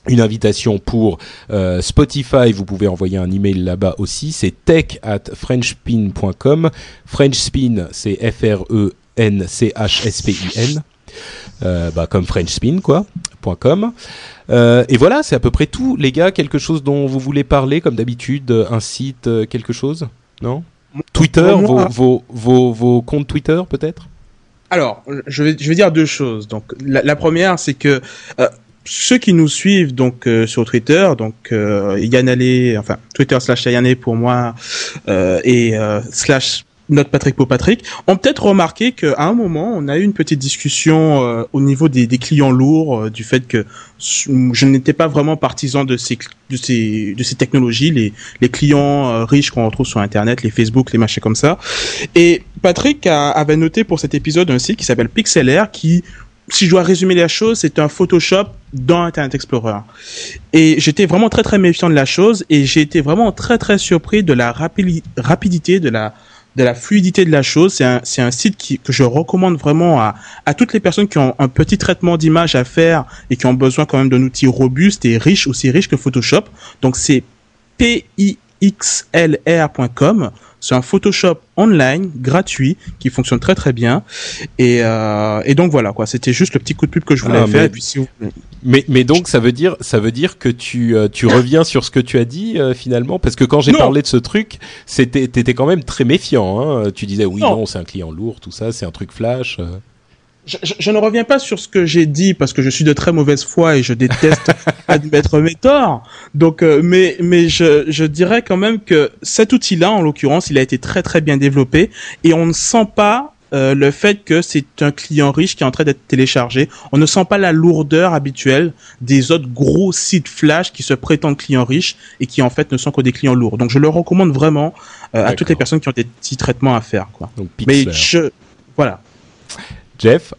une invitation pour Spotify, vous pouvez envoyer un email là-bas aussi, c'est tech at frenchspin.com. Frenchspin, c'est F-R-E-N-C-H-S-P-I-N. Bah, comme Frenchspin, quoi. .com. Euh, et voilà, c'est à peu près tout. Les gars, quelque chose dont vous voulez parler, comme d'habitude, euh, un site, euh, quelque chose Non? Twitter, vos, Moi- vos, vos, vos comptes Twitter, peut-être? Alors, je vais, je vais dire deux choses. Donc, la, la première, c'est que euh, ceux qui nous suivent donc euh, sur Twitter, donc euh, enfin Twitter slash Yann Allé pour moi et slash notre Patrick pour Patrick, ont peut-être remarqué qu'à un moment, on a eu une petite discussion euh, au niveau des, des clients lourds, euh, du fait que je n'étais pas vraiment partisan de ces, de ces, de ces technologies, les, les clients euh, riches qu'on retrouve sur Internet, les Facebook, les machins comme ça. Et Patrick avait noté pour cet épisode un site qui s'appelle Pixelair qui, si je dois résumer la chose, c'est un Photoshop dans Internet Explorer. Et j'étais vraiment très très méfiant de la chose et j'ai été vraiment très très surpris de la rapidité, de la de la fluidité de la chose. C'est un, un site qui, que je recommande vraiment à, à toutes les personnes qui ont un petit traitement d'image à faire et qui ont besoin quand même d'un outil robuste et riche, aussi riche que Photoshop. Donc c'est pixlr.com. C'est un Photoshop online, gratuit, qui fonctionne très très bien. Et, euh, et donc voilà quoi. C'était juste le petit coup de pub que je voulais Ah, faire. mais- Et puis si vous- Mais, mais donc ça veut dire ça veut dire que tu euh, tu reviens sur ce que tu as dit euh, finalement? Parce que quand j'ai parlé de ce truc c'était t'étais quand même très méfiant hein. tu disais oui non, Non. c'est un client lourd tout ça c'est un truc flash euh. Je, je- je ne reviens pas sur ce que j'ai dit parce que je suis de très mauvaise foi et je déteste admettre mes torts. Donc, euh, mais mais je, je dirais quand même que cet outil-là, en l'occurrence, il a été très très bien développé et on ne sent pas euh, le fait que c'est un client riche qui est en train d'être téléchargé. On ne sent pas la lourdeur habituelle des autres gros sites flash qui se prétendent clients riches et qui en fait ne sont que des clients lourds. Donc, je le recommande vraiment euh, à toutes les personnes qui ont des petits traitements à faire. Quoi. donc Mais je voilà. Jeff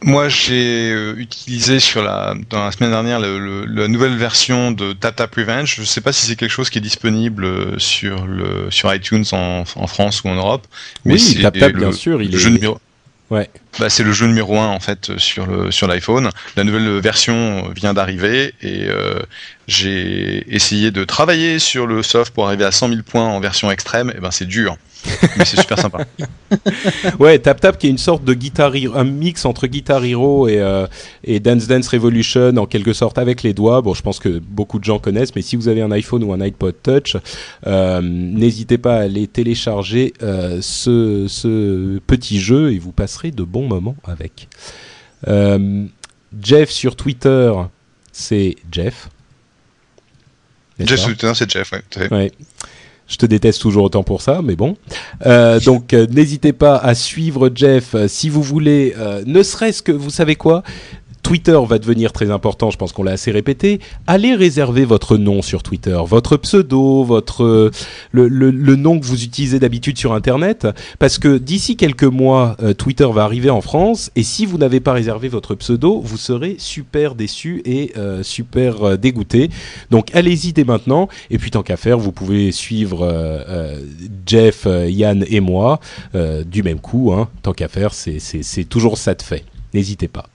Moi, j'ai euh, utilisé sur la dans la semaine dernière le, le- la nouvelle version de Data Prevenge. Je ne sais pas si c'est quelque chose qui est disponible euh, sur le sur iTunes en, en France ou en Europe. oui c'est TapTap bien sûr il est jeu numéro. Ouais. Bah, c'est le jeu numéro 1 en fait sur le sur l'iPhone. La nouvelle version vient d'arriver et euh, j'ai essayé de travailler sur le soft pour arriver à 100 000 points en version extrême. Et ben c'est dur, mais c'est super sympa. ouais, Tap Tap qui est une sorte de Guitar Hero, un mix entre Guitar Hero et, euh, et Dance Dance Revolution en quelque sorte avec les doigts. Bon, je pense que beaucoup de gens connaissent, mais si vous avez un iPhone ou un iPod Touch, euh, n'hésitez pas à aller télécharger euh, ce, ce petit jeu et vous passerez de bons moments avec. Euh, Jeff sur Twitter, c'est Jeff. Jeff pas Souter, c'est Jeff. Ouais. Je te déteste toujours autant pour ça, mais bon. Euh, donc euh, n'hésitez pas à suivre Jeff euh, si vous voulez, euh, ne serait-ce que, vous savez quoi? Twitter va devenir très important, je pense qu'on l'a assez répété. Allez réserver votre nom sur Twitter, votre pseudo, votre euh, le, le- nom que vous utilisez d'habitude sur Internet, parce que d'ici quelques mois, euh, Twitter va arriver en France, et si vous n'avez pas réservé votre pseudo, vous serez super déçu et euh, super euh, dégoûté. Donc allez-y dès maintenant, et puis tant qu'à faire, vous pouvez suivre Jeff, Yann et moi du même coup. Hein. Tant qu'à faire, c'est toujours ça de fait. N'hésitez pas.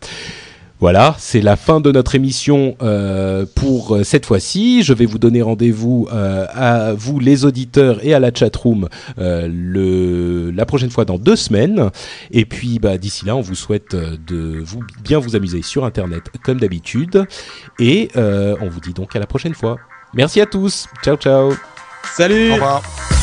Voilà, c'est la fin de notre émission euh, pour euh, cette fois-ci. Je vais vous donner rendez-vous euh, à vous les auditeurs et à la chatroom euh, le, la prochaine fois dans deux semaines. Et puis bah, d'ici là, on vous souhaite de vous bien vous amuser sur Internet comme d'habitude. Et euh, on vous dit donc à la prochaine fois. Merci à tous. Ciao ciao. Salut Au revoir.